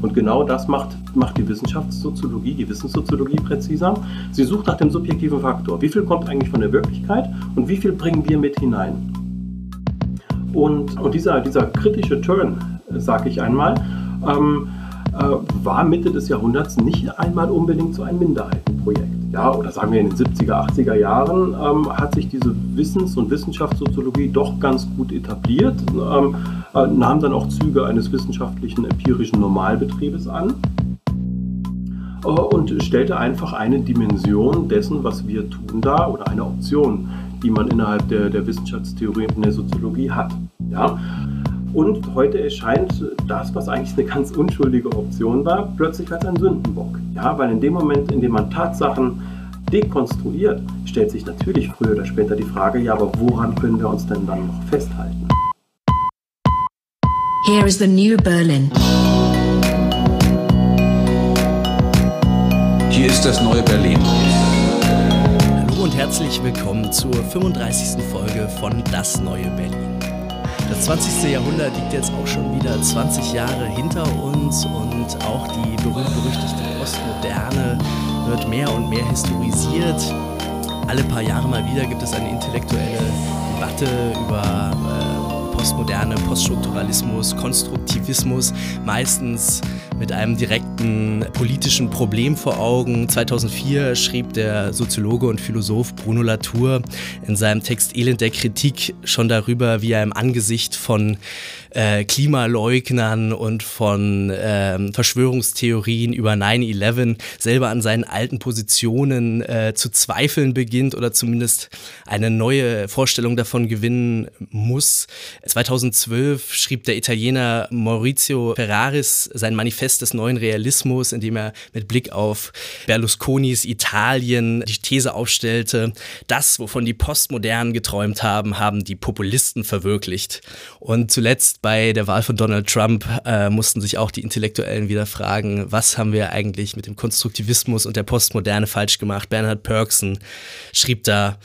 Und genau das macht, macht die Wissenschaftssoziologie, die Wissenssoziologie präziser. Sie sucht nach dem subjektiven Faktor. Wie viel kommt eigentlich von der Wirklichkeit und wie viel bringen wir mit hinein? Und, und dieser, dieser kritische Turn, sage ich einmal, ähm, äh, war Mitte des Jahrhunderts nicht einmal unbedingt so ein Minderheitenprojekt. Ja, oder sagen wir in den 70er, 80er Jahren ähm, hat sich diese Wissens- und Wissenschaftssoziologie doch ganz gut etabliert, ähm, äh, nahm dann auch Züge eines wissenschaftlichen empirischen Normalbetriebes an äh, und stellte einfach eine Dimension dessen, was wir tun da, oder eine Option, die man innerhalb der, der Wissenschaftstheorie und der Soziologie hat. Ja? Und heute erscheint das, was eigentlich eine ganz unschuldige Option war, plötzlich als ein Sündenbock. Ja, weil in dem Moment, in dem man Tatsachen dekonstruiert, stellt sich natürlich früher oder später die Frage, ja, aber woran können wir uns denn dann noch festhalten? Here is the new Berlin. Hier ist das neue Berlin. Hallo und herzlich willkommen zur 35. Folge von Das neue Berlin. Das 20. Jahrhundert liegt jetzt auch schon wieder 20 Jahre hinter uns und auch die berühmt-berüchtigte Postmoderne wird mehr und mehr historisiert. Alle paar Jahre mal wieder gibt es eine intellektuelle Debatte über äh, Postmoderne, Poststrukturalismus, Konstruktivismus, meistens mit einem direkten politischen Problem vor Augen. 2004 schrieb der Soziologe und Philosoph Bruno Latour in seinem Text Elend der Kritik schon darüber, wie er im Angesicht von äh, Klimaleugnern und von äh, Verschwörungstheorien über 9-11 selber an seinen alten Positionen äh, zu zweifeln beginnt oder zumindest eine neue Vorstellung davon gewinnen muss. 2012 schrieb der Italiener Maurizio Ferraris sein Manifest des neuen Realismus, in dem er mit Blick auf Berlusconis Italien die These aufstellte, das, wovon die Postmodernen geträumt haben, haben die Populisten verwirklicht. Und zuletzt bei der Wahl von Donald Trump äh, mussten sich auch die Intellektuellen wieder fragen, was haben wir eigentlich mit dem Konstruktivismus und der Postmoderne falsch gemacht? Bernhard Perksen schrieb da,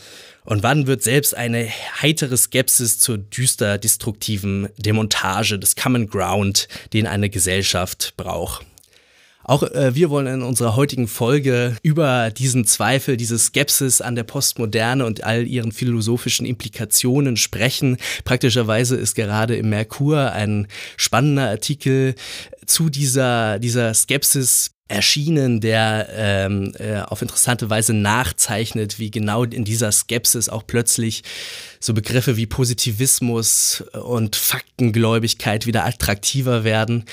und wann wird selbst eine heitere Skepsis zur düster destruktiven Demontage des Common Ground, den eine Gesellschaft braucht? Auch äh, wir wollen in unserer heutigen Folge über diesen Zweifel, diese Skepsis an der Postmoderne und all ihren philosophischen Implikationen sprechen. Praktischerweise ist gerade im Merkur ein spannender Artikel zu dieser, dieser Skepsis erschienen, der ähm, äh, auf interessante Weise nachzeichnet, wie genau in dieser Skepsis auch plötzlich so Begriffe wie Positivismus und Faktengläubigkeit wieder attraktiver werden.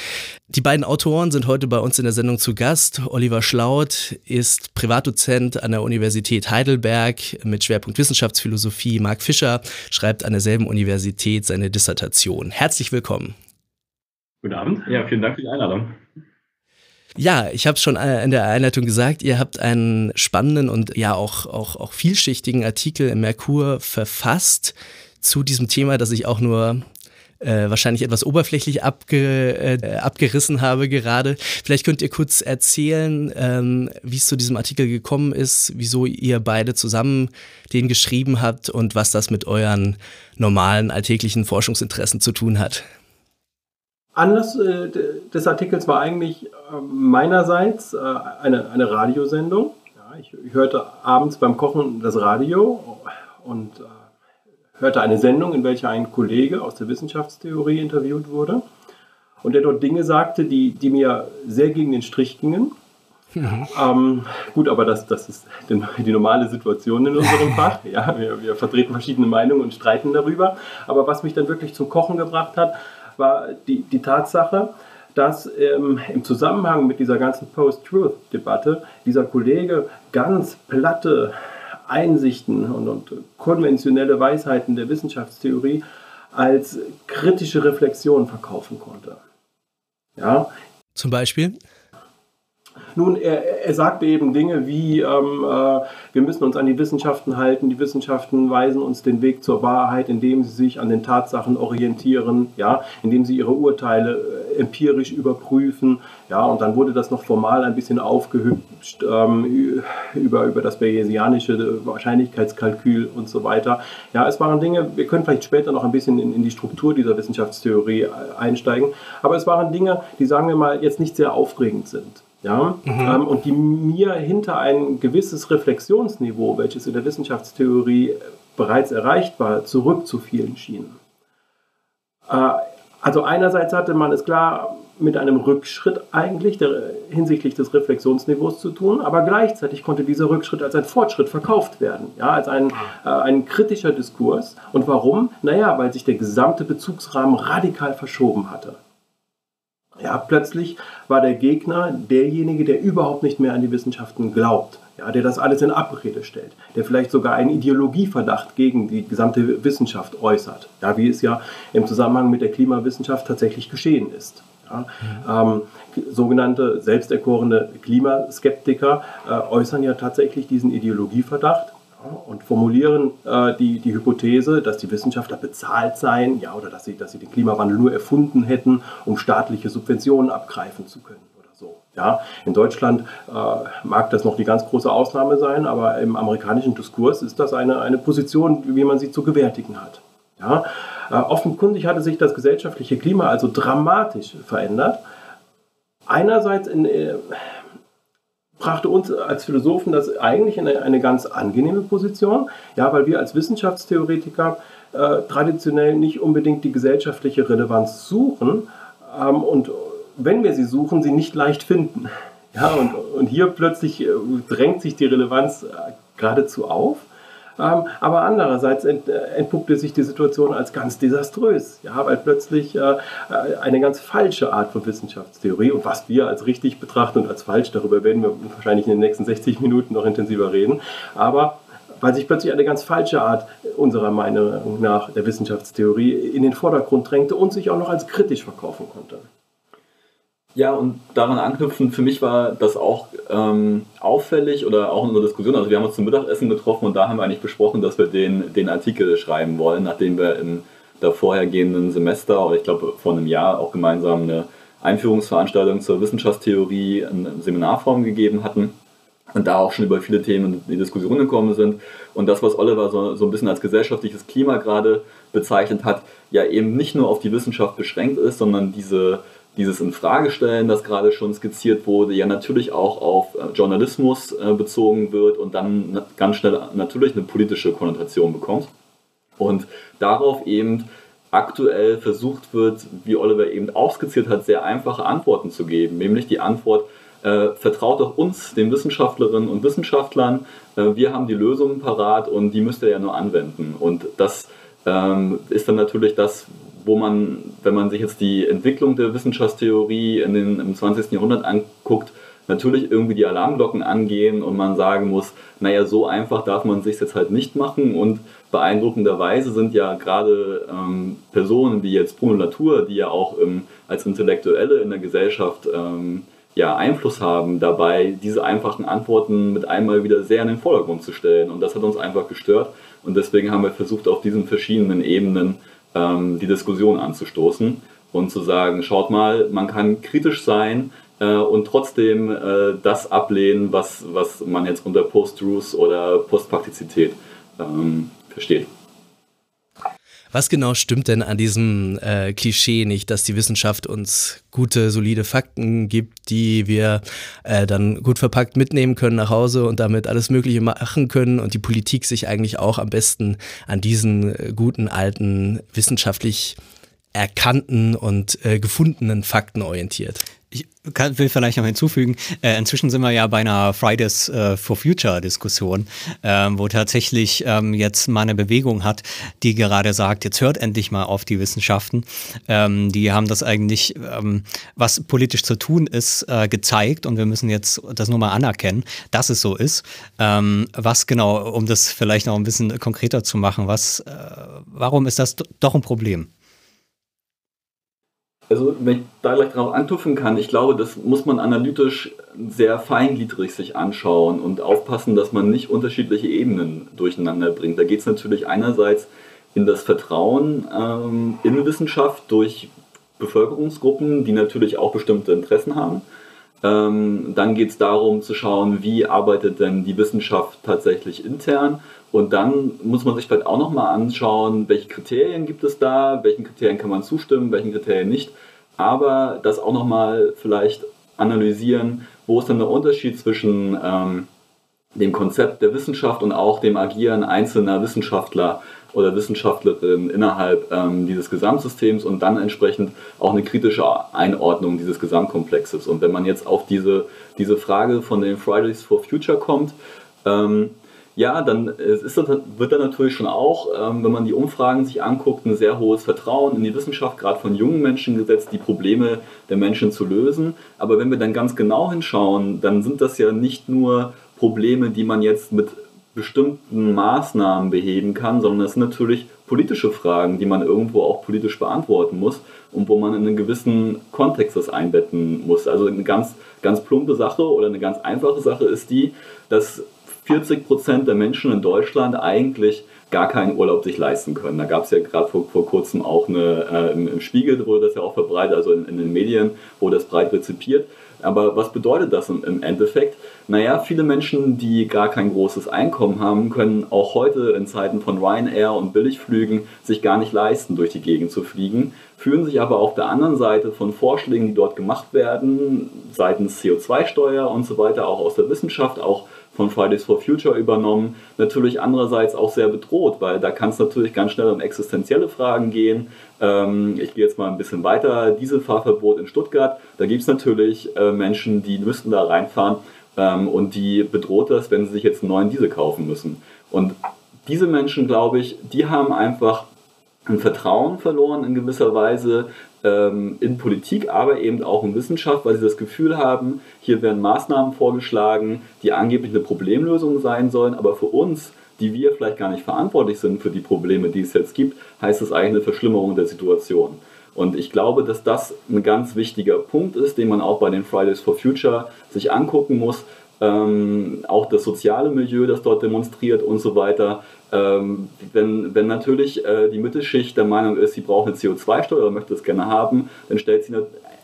Die beiden Autoren sind heute bei uns in der Sendung zu Gast. Oliver Schlaut ist Privatdozent an der Universität Heidelberg mit Schwerpunkt Wissenschaftsphilosophie. Marc Fischer schreibt an derselben Universität seine Dissertation. Herzlich willkommen. Guten Abend. Ja, vielen Dank für die Einladung. Ja, ich habe schon äh, in der Einleitung gesagt, ihr habt einen spannenden und ja auch, auch, auch vielschichtigen Artikel im Merkur verfasst zu diesem Thema, das ich auch nur äh, wahrscheinlich etwas oberflächlich abge, äh, abgerissen habe gerade. Vielleicht könnt ihr kurz erzählen, ähm, wie es zu diesem Artikel gekommen ist, wieso ihr beide zusammen den geschrieben habt und was das mit euren normalen alltäglichen Forschungsinteressen zu tun hat. Anlass äh, des Artikels war eigentlich meinerseits äh, eine, eine Radiosendung. Ja, ich, ich, hörte abends beim Kochen das Radio und äh, hörte eine Sendung, in welcher ein Kollege aus der Wissenschaftstheorie interviewt wurde und der dort Dinge sagte, die, die mir sehr gegen den Strich gingen. Mhm. Ähm, gut, aber das, das ist die, die normale Situation in unserem Fach. Ja, wir, wir vertreten verschiedene Meinungen und streiten darüber. Aber was mich dann wirklich zum Kochen gebracht hat, war die, die Tatsache, dass ähm, im Zusammenhang mit dieser ganzen Post-Truth-Debatte dieser Kollege ganz platte Einsichten und, und, konventionelle Weisheiten der Wissenschaftstheorie als kritische Reflexion verkaufen konnte. Ja. Zum Beispiel? Nun, er, er sagte eben Dinge wie, ähm, äh, wir müssen uns an die Wissenschaften halten, die Wissenschaften weisen uns den Weg zur Wahrheit, indem sie sich an den Tatsachen orientieren, ja, indem sie ihre Urteile äh, empirisch überprüfen, ja, und dann wurde das noch formal ein bisschen aufgehübscht ähm, über, über das Bayesianische Wahrscheinlichkeitskalkül und so weiter. Ja, es waren Dinge, wir können vielleicht später noch ein bisschen in, in die Struktur dieser Wissenschaftstheorie äh, einsteigen, aber es waren Dinge, die, sagen wir mal, jetzt nicht sehr aufregend sind. Ja, mhm. ähm, und die mir hinter ein gewisses Reflexionsniveau, welches in der Wissenschaftstheorie bereits erreicht war, zurückzufielen schienen. Äh, also einerseits hatte man es klar mit einem Rückschritt eigentlich der, hinsichtlich des Reflexionsniveaus zu tun, aber gleichzeitig konnte dieser Rückschritt als ein Fortschritt verkauft werden, ja, als ein, äh, ein kritischer Diskurs. Und warum? Naja, weil sich der gesamte Bezugsrahmen radikal verschoben hatte. Ja, plötzlich war der Gegner derjenige, der überhaupt nicht mehr an die Wissenschaften glaubt, ja, der das alles in Abrede stellt, der vielleicht sogar einen Ideologieverdacht gegen die gesamte Wissenschaft äußert, ja, wie es ja im Zusammenhang mit der Klimawissenschaft tatsächlich geschehen ist. Ja, ähm, sogenannte selbsterkorene Klimaskeptiker äh, äußern ja tatsächlich diesen Ideologieverdacht und formulieren äh, die, die Hypothese, dass die Wissenschaftler bezahlt seien, ja, oder dass sie, dass sie den Klimawandel nur erfunden hätten, um staatliche Subventionen abgreifen zu können. Ja, in Deutschland äh, mag das noch die ganz große Ausnahme sein, aber im amerikanischen Diskurs ist das eine, eine Position, wie man sie zu gewärtigen hat. Ja, äh, offenkundig hatte sich das gesellschaftliche Klima also dramatisch verändert. Einerseits in, äh, brachte uns als Philosophen das eigentlich in eine, ganz angenehme Position, ja, weil wir als Wissenschaftstheoretiker äh, traditionell nicht unbedingt die gesellschaftliche Relevanz suchen ähm, und wenn wir sie suchen, sie nicht leicht finden. Ja, und, und hier plötzlich äh, drängt sich die Relevanz äh, geradezu auf. Ähm, aber andererseits äh, entpuppte sich die Situation als ganz desaströs, ja, weil plötzlich äh, äh, eine ganz falsche Art von Wissenschaftstheorie und was wir als richtig betrachten und als falsch, darüber werden wir wahrscheinlich in den nächsten 60 Minuten noch intensiver reden, aber weil sich plötzlich eine ganz falsche Art unserer Meinung nach der Wissenschaftstheorie in den Vordergrund drängte und sich auch noch als kritisch verkaufen konnte. Ja, und daran anknüpfen, für mich war das auch ähm, auffällig oder auch in unserer Diskussion. Also wir haben uns zum Mittagessen getroffen und da haben wir eigentlich besprochen, dass wir den, den Artikel schreiben wollen, nachdem wir im vorhergehenden Semester oder ich glaube vor einem Jahr auch gemeinsam eine Einführungsveranstaltung zur Wissenschaftstheorie in Seminarform gegeben hatten und da auch schon über viele Themen in die Diskussion gekommen sind. Und das, was Oliver so, so ein bisschen als gesellschaftliches Klima gerade bezeichnet hat, ja eben nicht nur auf die Wissenschaft beschränkt ist, sondern diese dieses Infragestellen, das gerade schon skizziert wurde, ja natürlich auch auf äh, Journalismus äh, bezogen wird und dann ganz schnell natürlich eine politische Konnotation bekommt. Und darauf eben aktuell versucht wird, wie Oliver eben auch skizziert hat, sehr einfache Antworten zu geben. Nämlich die Antwort, äh, vertraut doch uns, den Wissenschaftlerinnen und Wissenschaftlern, äh, wir haben die Lösungen parat und die müsst ihr ja nur anwenden. Und das ähm, ist dann natürlich das, wo man, wenn man sich jetzt die Entwicklung der Wissenschaftstheorie in den, im 20. Jahrhundert anguckt, natürlich irgendwie die Alarmglocken angehen und man sagen muss, naja, so einfach darf man sich jetzt halt nicht machen und beeindruckenderweise sind ja gerade ähm, Personen wie jetzt Bruno Latour, die ja auch ähm, als Intellektuelle in der Gesellschaft ähm, ja, Einfluss haben dabei, diese einfachen Antworten mit einmal wieder sehr in den Vordergrund zu stellen und das hat uns einfach gestört und deswegen haben wir versucht, auf diesen verschiedenen Ebenen ähm, die Diskussion anzustoßen und zu sagen, schaut mal, man kann kritisch sein äh, und trotzdem äh, das ablehnen, was, was man jetzt unter Post-Truth oder Postpraktizität ähm, versteht. Was genau stimmt denn an diesem äh, Klischee nicht, dass die Wissenschaft uns gute, solide Fakten gibt, die wir äh, dann gut verpackt mitnehmen können nach Hause und damit alles Mögliche machen können und die Politik sich eigentlich auch am besten an diesen äh, guten, alten, wissenschaftlich erkannten und äh, gefundenen Fakten orientiert? Ich kann, will vielleicht noch hinzufügen, äh, inzwischen sind wir ja bei einer Fridays äh, for Future Diskussion, ähm, wo tatsächlich ähm, jetzt mal eine Bewegung hat, die gerade sagt, jetzt hört endlich mal auf die Wissenschaften. Ähm, die haben das eigentlich, ähm, was politisch zu tun ist, äh, gezeigt und wir müssen jetzt das nur mal anerkennen, dass es so ist. Ähm, was genau, um das vielleicht noch ein bisschen konkreter zu machen, was, äh, warum ist das doch ein Problem? Also, wenn ich da gleich darauf antupfen kann, ich glaube, das muss man analytisch sehr feingliedrig sich anschauen und aufpassen, dass man nicht unterschiedliche Ebenen durcheinander bringt. Da geht es natürlich einerseits in das Vertrauen ähm, in Wissenschaft durch Bevölkerungsgruppen, die natürlich auch bestimmte Interessen haben. Ähm, dann geht es darum zu schauen, wie arbeitet denn die Wissenschaft tatsächlich intern. Und dann muss man sich vielleicht auch nochmal anschauen, welche Kriterien gibt es da, welchen Kriterien kann man zustimmen, welchen Kriterien nicht. Aber das auch nochmal vielleicht analysieren, wo ist denn der Unterschied zwischen ähm, dem Konzept der Wissenschaft und auch dem Agieren einzelner Wissenschaftler oder Wissenschaftlerin innerhalb ähm, dieses Gesamtsystems und dann entsprechend auch eine kritische Einordnung dieses Gesamtkomplexes. Und wenn man jetzt auf diese, diese Frage von den Fridays for Future kommt, ähm, ja, dann ist das, wird da natürlich schon auch, ähm, wenn man die Umfragen sich anguckt, ein sehr hohes Vertrauen in die Wissenschaft, gerade von jungen Menschen gesetzt, die Probleme der Menschen zu lösen. Aber wenn wir dann ganz genau hinschauen, dann sind das ja nicht nur Probleme, die man jetzt mit bestimmten Maßnahmen beheben kann, sondern das sind natürlich politische Fragen, die man irgendwo auch politisch beantworten muss und wo man in einen gewissen Kontext das einbetten muss. Also eine ganz, ganz plumpe Sache oder eine ganz einfache Sache ist die, dass 40 Prozent der Menschen in Deutschland eigentlich gar keinen Urlaub sich leisten können. Da gab es ja gerade vor, vor kurzem auch eine, äh, im, im, Spiegel wurde das ja auch verbreitet, also in, in den Medien wurde das breit rezipiert. Aber was bedeutet das im Endeffekt? Naja, viele Menschen, die gar kein großes Einkommen haben, können auch heute in Zeiten von Ryanair und Billigflügen sich gar nicht leisten, durch die Gegend zu fliegen, fühlen sich aber auf der anderen Seite von Vorschlägen, die dort gemacht werden, seitens CO2-Steuer und so weiter, auch aus der Wissenschaft, auch von Fridays for Future übernommen, natürlich andererseits auch sehr bedroht, weil da kann es natürlich ganz schnell um existenzielle Fragen gehen. Ähm, ich gehe jetzt mal ein bisschen weiter. Dieselfahrverbot in Stuttgart, da gibt es natürlich äh, Menschen, die müssten da reinfahren ähm, und die bedroht das, wenn sie sich jetzt einen neuen Diesel kaufen müssen. Und diese Menschen, glaube ich, die haben einfach ein Vertrauen verloren in gewisser Weise ähm, in Politik, aber eben auch in Wissenschaft, weil sie das Gefühl haben, hier werden Maßnahmen vorgeschlagen, die angeblich eine Problemlösung sein sollen, aber für uns, die wir vielleicht gar nicht verantwortlich sind für die Probleme, die es jetzt gibt, heißt es eigentlich eine Verschlimmerung der Situation. Und ich glaube, dass das ein ganz wichtiger Punkt ist, den man auch bei den Fridays for Future sich angucken muss. Ähm, auch das soziale Milieu, das dort demonstriert und so weiter. Ähm, wenn, wenn natürlich äh, die Mittelschicht der Meinung ist, sie braucht eine CO2-Steuer oder möchte es gerne haben, dann stellt sie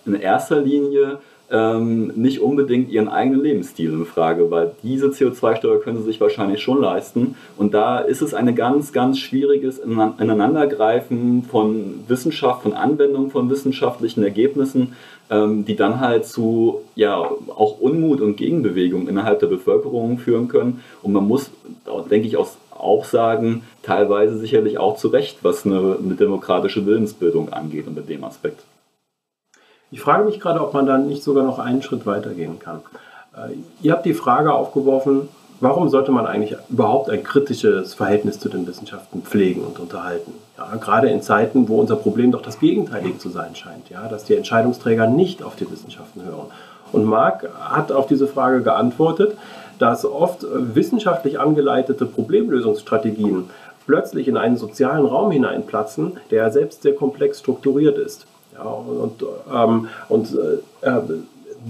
in erster Linie ähm, nicht unbedingt ihren eigenen Lebensstil in Frage, weil diese CO2-Steuer können sie sich wahrscheinlich schon leisten. Und da ist es ein ganz, ganz schwieriges Ineinandergreifen von Wissenschaft, von Anwendung von wissenschaftlichen Ergebnissen, ähm, die dann halt zu ja, auch Unmut und Gegenbewegung innerhalb der Bevölkerung führen können. Und man muss, denke ich, aus auch sagen, teilweise sicherlich auch zu Recht, was eine, eine demokratische Willensbildung angeht unter dem Aspekt. Ich frage mich gerade, ob man dann nicht sogar noch einen Schritt weitergehen kann. Äh, ihr habt die Frage aufgeworfen, warum sollte man eigentlich überhaupt ein kritisches Verhältnis zu den Wissenschaften pflegen und unterhalten? Ja, gerade in Zeiten, wo unser Problem doch das Gegenteilige zu sein scheint, ja, dass die Entscheidungsträger nicht auf die Wissenschaften hören. Und Marc hat auf diese Frage geantwortet, dass oft wissenschaftlich angeleitete Problemlösungsstrategien plötzlich in einen sozialen Raum hineinplatzen, der selbst sehr komplex strukturiert ist. Ja, und ähm, und äh, äh,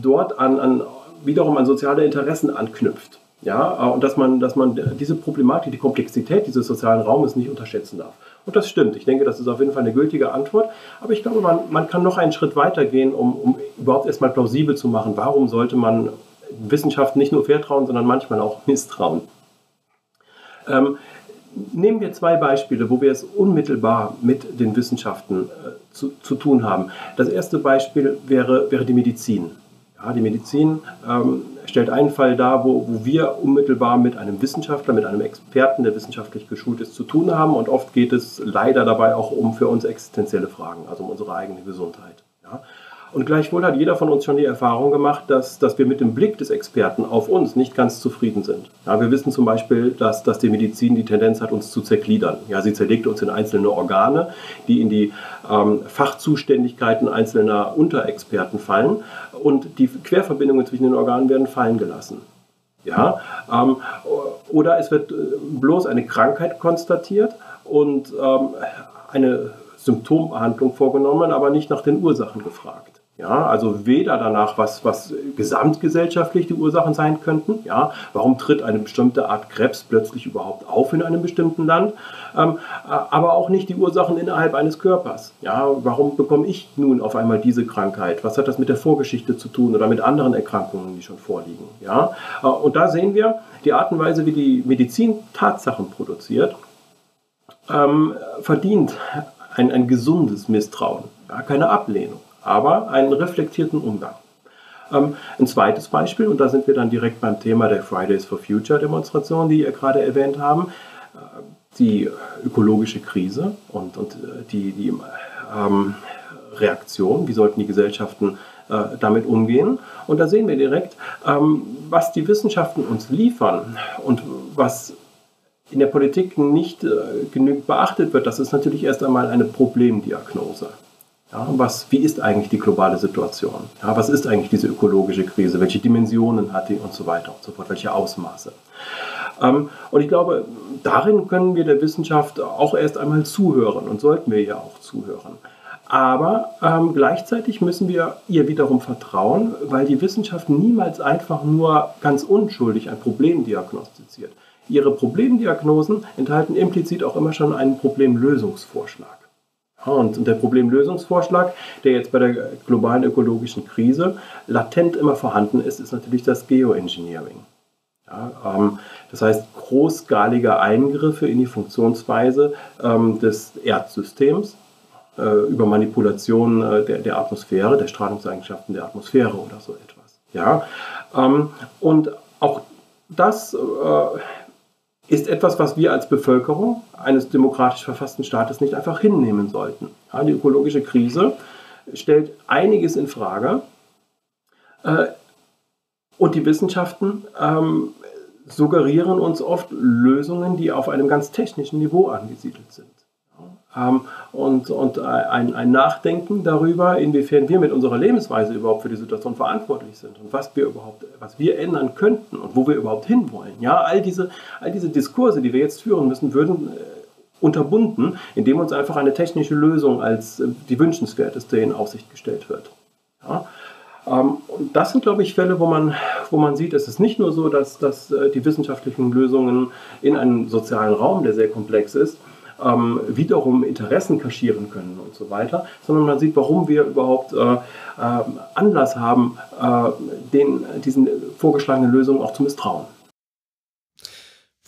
dort an, an, wiederum an soziale Interessen anknüpft. Ja, und dass man, dass man diese Problematik, die Komplexität dieses sozialen Raumes nicht unterschätzen darf. Und das stimmt. Ich denke, das ist auf jeden Fall eine gültige Antwort. Aber ich glaube, man, man kann noch einen Schritt weiter gehen, um, um überhaupt erstmal plausibel zu machen, warum sollte man Wissenschaft nicht nur vertrauen, sondern manchmal auch misstrauen. Ähm, nehmen wir zwei Beispiele, wo wir es unmittelbar mit den Wissenschaften äh, zu, zu, tun haben. Das erste Beispiel wäre, wäre die Medizin. Ja, die Medizin ähm, stellt einen Fall dar, wo, wo wir unmittelbar mit einem Wissenschaftler, mit einem Experten, der wissenschaftlich geschult ist, zu tun haben. Und oft geht es leider dabei auch um für uns existenzielle Fragen, also um unsere eigene Gesundheit. Ja. Und gleichwohl hat jeder von uns schon die Erfahrung gemacht, dass, dass wir mit dem Blick des Experten auf uns nicht ganz zufrieden sind. Ja, wir wissen zum Beispiel, dass, dass die Medizin die Tendenz hat, uns zu zergliedern. Ja, sie zerlegt uns in einzelne Organe, die in die ähm, Fachzuständigkeiten einzelner Unterexperten fallen und die Querverbindungen zwischen den Organen werden fallen gelassen. Ja, ähm, oder es wird äh, bloß eine Krankheit konstatiert und ähm, eine Symptombehandlung vorgenommen, aber nicht nach den Ursachen gefragt. Ja, also weder danach, was, was gesamtgesellschaftlich die Ursachen sein könnten. Ja, warum tritt eine bestimmte Art Krebs plötzlich überhaupt auf in einem bestimmten Land? Ähm, aber auch nicht die Ursachen innerhalb eines Körpers. Ja, warum bekomme ich nun auf einmal diese Krankheit? Was hat das mit der Vorgeschichte zu tun oder mit anderen Erkrankungen, die schon vorliegen? Ja, äh, und da sehen wir die Art und Weise, wie die Medizin Tatsachen produziert, ähm, verdient ein, ein gesundes Misstrauen, ja, keine Ablehnung aber einen reflektierten Umgang. Ähm, ein zweites Beispiel, und da sind wir dann direkt beim Thema der Fridays for Future Demonstration, die ihr gerade erwähnt haben, äh, die ökologische Krise und, und äh, die, die ähm, Reaktion, wie sollten die Gesellschaften äh, damit umgehen. Und da sehen wir direkt, ähm, was die Wissenschaften uns liefern und was in der Politik nicht äh, genügend beachtet wird, das ist natürlich erst einmal eine Problemdiagnose. Ja, was, wie ist eigentlich die globale Situation? Ja, was ist eigentlich diese ökologische Krise? Welche Dimensionen hat die und so weiter und so fort? Welche Ausmaße? Ähm, und ich glaube, darin können wir der Wissenschaft auch erst einmal zuhören und sollten wir ja auch zuhören. Aber ähm, gleichzeitig müssen wir ihr wiederum vertrauen, weil die Wissenschaft niemals einfach nur ganz unschuldig ein Problem diagnostiziert. Ihre Problemdiagnosen enthalten implizit auch immer schon einen Problemlösungsvorschlag. Und der Problemlösungsvorschlag, der jetzt bei der globalen ökologischen Krise latent immer vorhanden ist, ist natürlich das Geoengineering. Ja, ähm, das heißt, großskalige Eingriffe in die Funktionsweise ähm, des Erdsystems äh, über Manipulation äh, der, der, Atmosphäre, der Strahlungseigenschaften der Atmosphäre oder so etwas. Ja? Ähm, und auch das äh, ist etwas, was wir als Bevölkerung eines demokratisch verfassten Staates nicht einfach hinnehmen sollten. Ja, die ökologische Krise stellt einiges in Frage äh, und die Wissenschaften ähm, suggerieren uns oft Lösungen, die auf einem ganz technischen Niveau angesiedelt sind. Und, und ein, ein, Nachdenken darüber, inwiefern wir mit unserer Lebensweise überhaupt für die Situation verantwortlich sind und was wir überhaupt, was wir ändern könnten und wo wir überhaupt hinwollen. Ja, all diese, all diese Diskurse, die wir jetzt führen müssen, würden äh, unterbunden, indem uns einfach eine technische Lösung als äh, die wünschenswerteste in Aussicht gestellt wird. Ja, ähm, und das sind, glaube ich, Fälle, wo man, wo man sieht, es ist nicht nur so, dass, dass äh, die wissenschaftlichen Lösungen in einem sozialen Raum, der sehr komplex ist, ähm, wiederum Interessen kaschieren können und so weiter, sondern man sieht, warum wir überhaupt äh, äh, Anlass haben, äh, den, diesen vorgeschlagenen Lösungen auch zu misstrauen.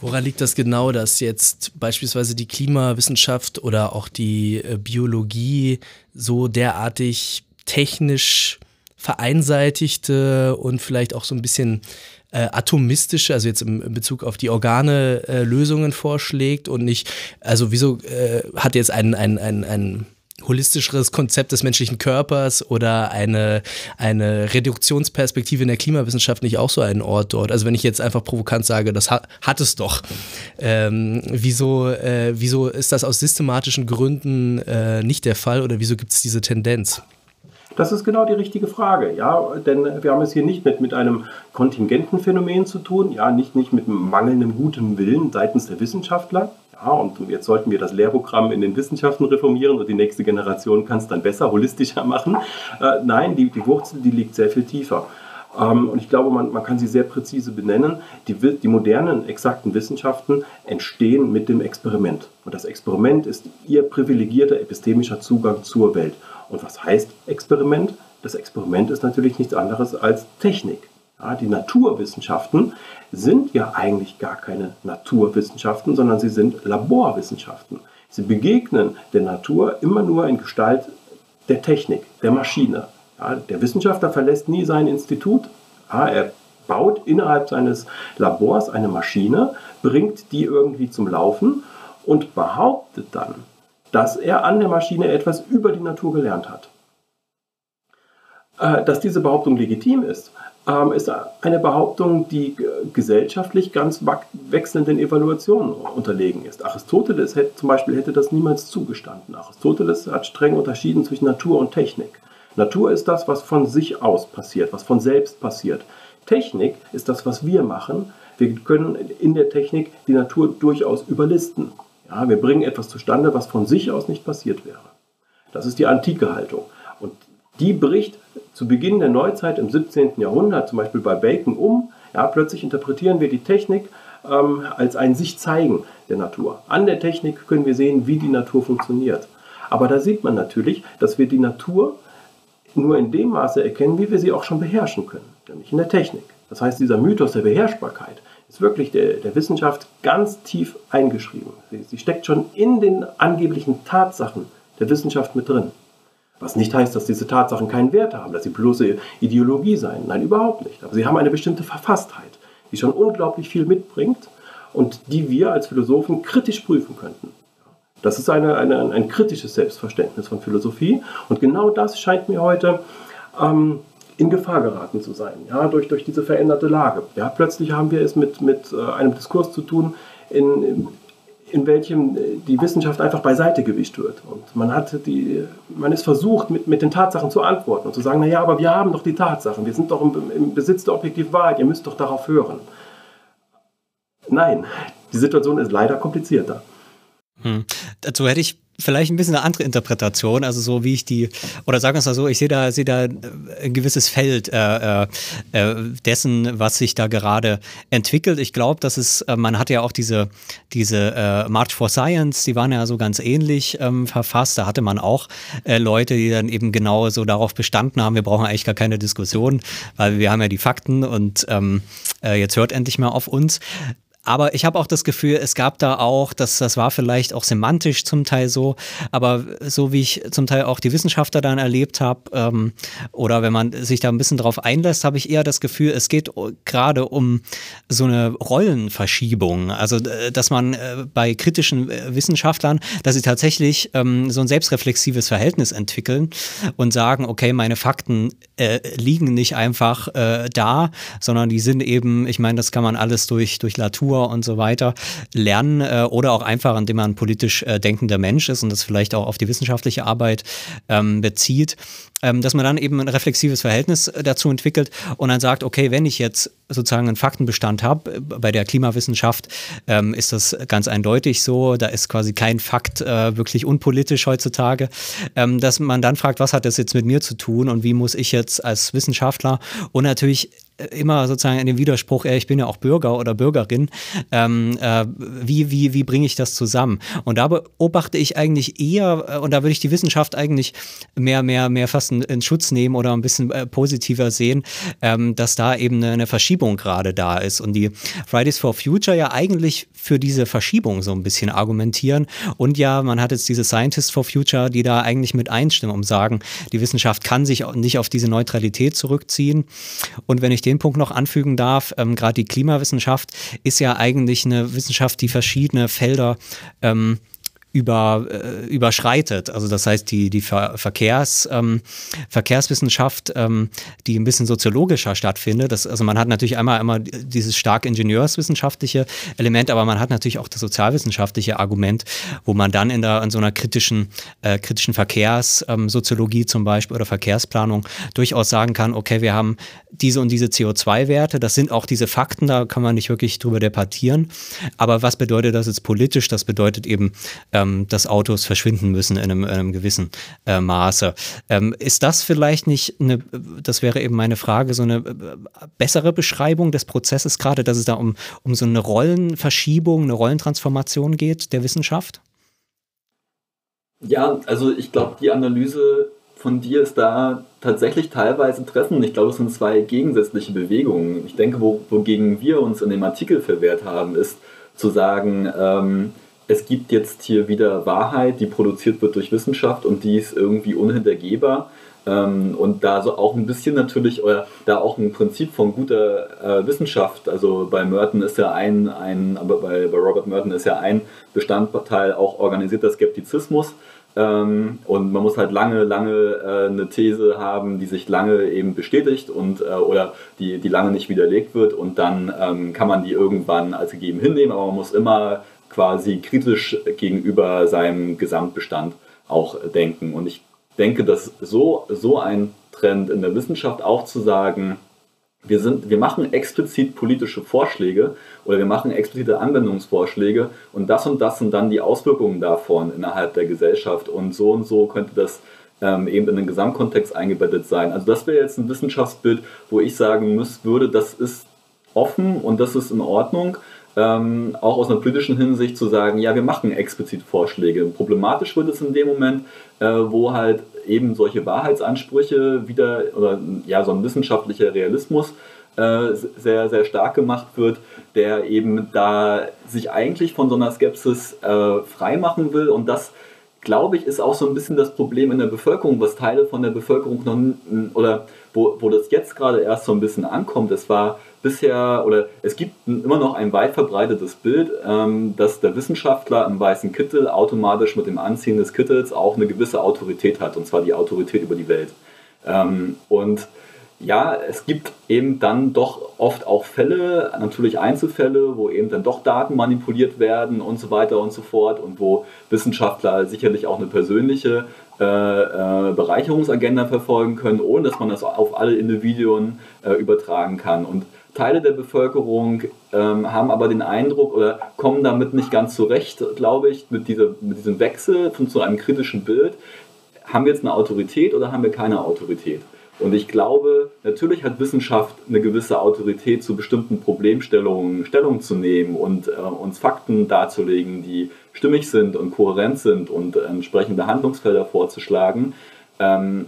Woran liegt das genau, dass jetzt beispielsweise die Klimawissenschaft oder auch die äh, Biologie so derartig technisch vereinseitigte und vielleicht auch so ein bisschen äh, atomistische, also jetzt im, in Bezug auf die Organe äh, Lösungen vorschlägt und nicht, also wieso äh, hat jetzt ein, ein, ein, ein holistischeres Konzept des menschlichen Körpers oder eine, eine Reduktionsperspektive in der Klimawissenschaft nicht auch so einen Ort dort? Also wenn ich jetzt einfach provokant sage, das hat, hat es doch. Ähm, wieso, äh, wieso ist das aus systematischen Gründen äh, nicht der Fall oder wieso gibt es diese Tendenz? Das ist genau die richtige Frage, ja, denn wir haben es hier nicht mit, mit einem kontingenten Phänomen zu tun, ja, nicht, nicht mit mangelndem gutem Willen seitens der Wissenschaftler. Ja, und jetzt sollten wir das Lehrprogramm in den Wissenschaften reformieren und die nächste Generation kann es dann besser, holistischer machen. Äh, nein, die, die Wurzel, die liegt sehr viel tiefer. Ähm, und ich glaube, man, man kann sie sehr präzise benennen. Die, die modernen, exakten Wissenschaften entstehen mit dem Experiment. Und das Experiment ist ihr privilegierter epistemischer Zugang zur Welt. Und was heißt Experiment? Das Experiment ist natürlich nichts anderes als Technik. Ja, die Naturwissenschaften sind ja eigentlich gar keine Naturwissenschaften, sondern sie sind Laborwissenschaften. Sie begegnen der Natur immer nur in Gestalt der Technik, der Maschine. Ja, der Wissenschaftler verlässt nie sein Institut. Ja, er baut innerhalb seines Labors eine Maschine, bringt die irgendwie zum Laufen und behauptet dann, dass er an der Maschine etwas über die Natur gelernt hat. Äh, dass diese Behauptung legitim ist, ähm, ist eine Behauptung, die gesellschaftlich ganz wechselnden Evaluationen unterlegen ist. Aristoteles hätte, zum Beispiel hätte das niemals zugestanden. Aristoteles hat streng unterschieden zwischen Natur und Technik. Natur ist das, was von sich aus passiert, was von selbst passiert. Technik ist das, was wir machen. Wir können in der Technik die Natur durchaus überlisten. Ja, wir bringen etwas zustande, was von sich aus nicht passiert wäre. Das ist die antike Haltung. Und die bricht zu Beginn der Neuzeit im 17. Jahrhundert, zum Beispiel bei Bacon, um. Ja, plötzlich interpretieren wir die Technik ähm, als ein sich zeigen der Natur. An der Technik können wir sehen, wie die Natur funktioniert. Aber da sieht man natürlich, dass wir die Natur nur in dem Maße erkennen, wie wir sie auch schon beherrschen können, nämlich in der Technik. Das heißt, dieser Mythos der Beherrschbarkeit ist wirklich der, der Wissenschaft ganz tief eingeschrieben. Sie, sie steckt schon in den angeblichen Tatsachen der Wissenschaft mit drin. Was nicht heißt, dass diese Tatsachen keinen Wert haben, dass sie bloße Ideologie seien. Nein, überhaupt nicht. Aber sie haben eine bestimmte Verfasstheit, die schon unglaublich viel mitbringt und die wir als Philosophen kritisch prüfen könnten. Das ist eine, eine, ein kritisches Selbstverständnis von Philosophie und genau das scheint mir heute ähm, in Gefahr geraten zu sein, ja, durch, durch diese veränderte Lage. Ja, plötzlich haben wir es mit, mit äh, einem Diskurs zu tun, in, in welchem äh, die Wissenschaft einfach beiseite gewischt wird. Und man, hat die, man ist versucht, mit, mit den Tatsachen zu antworten und zu sagen, naja, aber wir haben doch die Tatsachen, wir sind doch im, im Besitz der objektiven Wahrheit, ihr müsst doch darauf hören. Nein, die Situation ist leider komplizierter. Hm. Dazu hätte ich vielleicht ein bisschen eine andere Interpretation, also so wie ich die, oder sagen wir es mal so, ich sehe da, sehe da ein gewisses Feld äh, äh, dessen, was sich da gerade entwickelt. Ich glaube, dass es, äh, man hat ja auch diese, diese äh, March for Science, die waren ja so ganz ähnlich ähm, verfasst. Da hatte man auch äh, Leute, die dann eben genau so darauf bestanden haben, wir brauchen eigentlich gar keine Diskussion, weil wir haben ja die Fakten und ähm, äh, jetzt hört endlich mal auf uns. Aber ich habe auch das Gefühl, es gab da auch, dass das war vielleicht auch semantisch zum Teil so, aber so wie ich zum Teil auch die Wissenschaftler dann erlebt habe, ähm, oder wenn man sich da ein bisschen drauf einlässt, habe ich eher das Gefühl, es geht gerade um so eine Rollenverschiebung. Also, dass man äh, bei kritischen äh, Wissenschaftlern, dass sie tatsächlich ähm, so ein selbstreflexives Verhältnis entwickeln und sagen, okay, meine Fakten äh, liegen nicht einfach äh, da, sondern die sind eben, ich meine, das kann man alles durch, durch Latour Kultur und so weiter lernen äh, oder auch einfach, indem man politisch äh, denkender Mensch ist und das vielleicht auch auf die wissenschaftliche Arbeit ähm, bezieht, ähm, dass man dann eben ein reflexives Verhältnis äh, dazu entwickelt und dann sagt, okay, wenn ich jetzt sozusagen einen Faktenbestand habe, äh, bei der Klimawissenschaft ähm, ist das ganz eindeutig so, da ist quasi kein Fakt äh, wirklich unpolitisch heutzutage, ähm, dass man dann fragt, was hat das jetzt mit mir zu tun und wie muss ich jetzt als Wissenschaftler und natürlich immer sozusagen in dem Widerspruch, ich bin ja auch Bürger oder Bürgerin, ähm, äh, wie, wie, wie bringe ich das zusammen? Und da beobachte ich eigentlich eher, äh, und da würde ich die Wissenschaft eigentlich mehr, mehr, mehr fast in, Schutz nehmen oder ein bisschen äh, positiver sehen, ähm, dass da eben eine, eine Verschiebung gerade da ist und die Fridays for Future ja eigentlich für diese Verschiebung so ein bisschen argumentieren. Und ja, man hat jetzt diese Scientists for Future, die da eigentlich mit einstimmen und sagen, die Wissenschaft kann sich nicht auf diese Neutralität zurückziehen. Und wenn ich den Punkt noch anfügen darf, ähm, gerade die Klimawissenschaft ist ja eigentlich eine Wissenschaft, die verschiedene Felder ähm, über, äh, überschreitet. Also das heißt, die, die Ver Verkehrs, ähm, Verkehrswissenschaft, ähm, die ein bisschen soziologischer stattfindet. Das, also man hat natürlich einmal immer dieses stark ingenieurswissenschaftliche Element, aber man hat natürlich auch das sozialwissenschaftliche Argument, wo man dann in, der, in so einer kritischen, äh, kritischen Verkehrssoziologie ähm, zum Beispiel oder Verkehrsplanung durchaus sagen kann, okay, wir haben diese und diese CO2-Werte, das sind auch diese Fakten, da kann man nicht wirklich drüber debattieren. Aber was bedeutet das jetzt politisch? Das bedeutet eben, ähm, dass Autos verschwinden müssen in einem, in einem gewissen äh, Maße. Ähm, ist das vielleicht nicht eine, das wäre eben meine Frage, so eine äh, bessere Beschreibung des Prozesses gerade, dass es da um, um so eine Rollenverschiebung, eine Rollentransformation geht der Wissenschaft? Ja, also ich glaube, die Analyse von dir ist da tatsächlich teilweise treffen. Ich glaube, es sind zwei gegensätzliche Bewegungen. Ich denke, wo, wogegen wir uns in dem Artikel verwehrt haben, ist zu sagen, ähm, es gibt jetzt hier wieder Wahrheit, die produziert wird durch Wissenschaft und die ist irgendwie unhintergehbar. Ähm, und da so auch ein bisschen natürlich, oder da auch ein Prinzip von guter äh, Wissenschaft, also bei Merton ist ja ein, ein aber bei, bei Robert Merton ist ja ein Bestandteil auch organisierter Skeptizismus. Ähm, und man muss halt lange, lange äh, eine These haben, die sich lange eben bestätigt und äh, oder die, die lange nicht widerlegt wird und dann ähm, kann man die irgendwann als gegeben hinnehmen, aber man muss immer quasi kritisch gegenüber seinem Gesamtbestand auch denken. Und ich denke, dass so, so ein Trend in der Wissenschaft auch zu sagen, wir, sind, wir machen explizit politische Vorschläge oder wir machen explizite Anwendungsvorschläge und das und das sind dann die Auswirkungen davon innerhalb der Gesellschaft und so und so könnte das ähm, eben in den Gesamtkontext eingebettet sein. Also das wäre jetzt ein Wissenschaftsbild, wo ich sagen muss, würde, das ist offen und das ist in Ordnung. Ähm, auch aus einer politischen Hinsicht zu sagen, ja, wir machen explizit Vorschläge. Problematisch wird es in dem Moment, äh, wo halt eben solche Wahrheitsansprüche wieder oder ja, so ein wissenschaftlicher Realismus äh, sehr, sehr stark gemacht wird, der eben da sich eigentlich von so einer Skepsis äh, freimachen will und das glaube ich, ist auch so ein bisschen das Problem in der Bevölkerung, was Teile von der Bevölkerung noch, oder wo, wo das jetzt gerade erst so ein bisschen ankommt. Es war bisher, oder es gibt immer noch ein weit verbreitetes Bild, ähm, dass der Wissenschaftler im weißen Kittel automatisch mit dem Anziehen des Kittels auch eine gewisse Autorität hat, und zwar die Autorität über die Welt. Ähm, und ja, es gibt eben dann doch oft auch Fälle, natürlich Einzelfälle, wo eben dann doch Daten manipuliert werden und so weiter und so fort und wo Wissenschaftler sicherlich auch eine persönliche äh, äh, Bereicherungsagenda verfolgen können, ohne dass man das auf alle Individuen äh, übertragen kann. Und Teile der Bevölkerung ähm, haben aber den Eindruck oder kommen damit nicht ganz zurecht, glaube ich, mit, dieser, mit diesem Wechsel von zu einem kritischen Bild. Haben wir jetzt eine Autorität oder haben wir keine Autorität? Und ich glaube, natürlich hat Wissenschaft eine gewisse Autorität, zu bestimmten Problemstellungen Stellung zu nehmen und äh, uns Fakten darzulegen, die stimmig sind und kohärent sind und entsprechende Handlungsfelder vorzuschlagen. Ähm,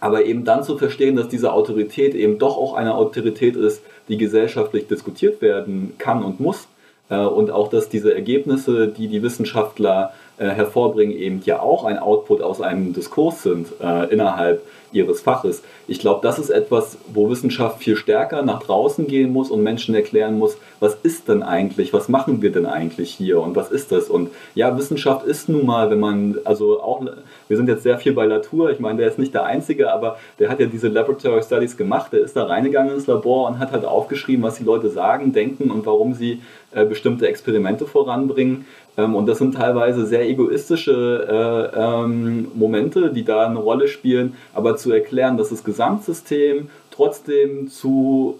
aber eben dann zu verstehen, dass diese Autorität eben doch auch eine Autorität ist, die gesellschaftlich diskutiert werden kann und muss. Äh, und auch, dass diese Ergebnisse, die die Wissenschaftler äh, hervorbringen, eben ja auch ein Output aus einem Diskurs sind äh, innerhalb ihres Faches. Ich glaube, das ist etwas, wo Wissenschaft viel stärker nach draußen gehen muss und Menschen erklären muss, was ist denn eigentlich, was machen wir denn eigentlich hier und was ist das? Und ja, Wissenschaft ist nun mal, wenn man, also auch, wir sind jetzt sehr viel bei Latour, ich meine, der ist nicht der Einzige, aber der hat ja diese Laboratory Studies gemacht, der ist da reingegangen ins Labor und hat halt aufgeschrieben, was die Leute sagen, denken und warum sie äh, bestimmte Experimente voranbringen. Ähm, und das sind teilweise sehr egoistische äh, ähm, Momente, die da eine Rolle spielen. Aber zu erklären, dass das Gesamtsystem trotzdem zu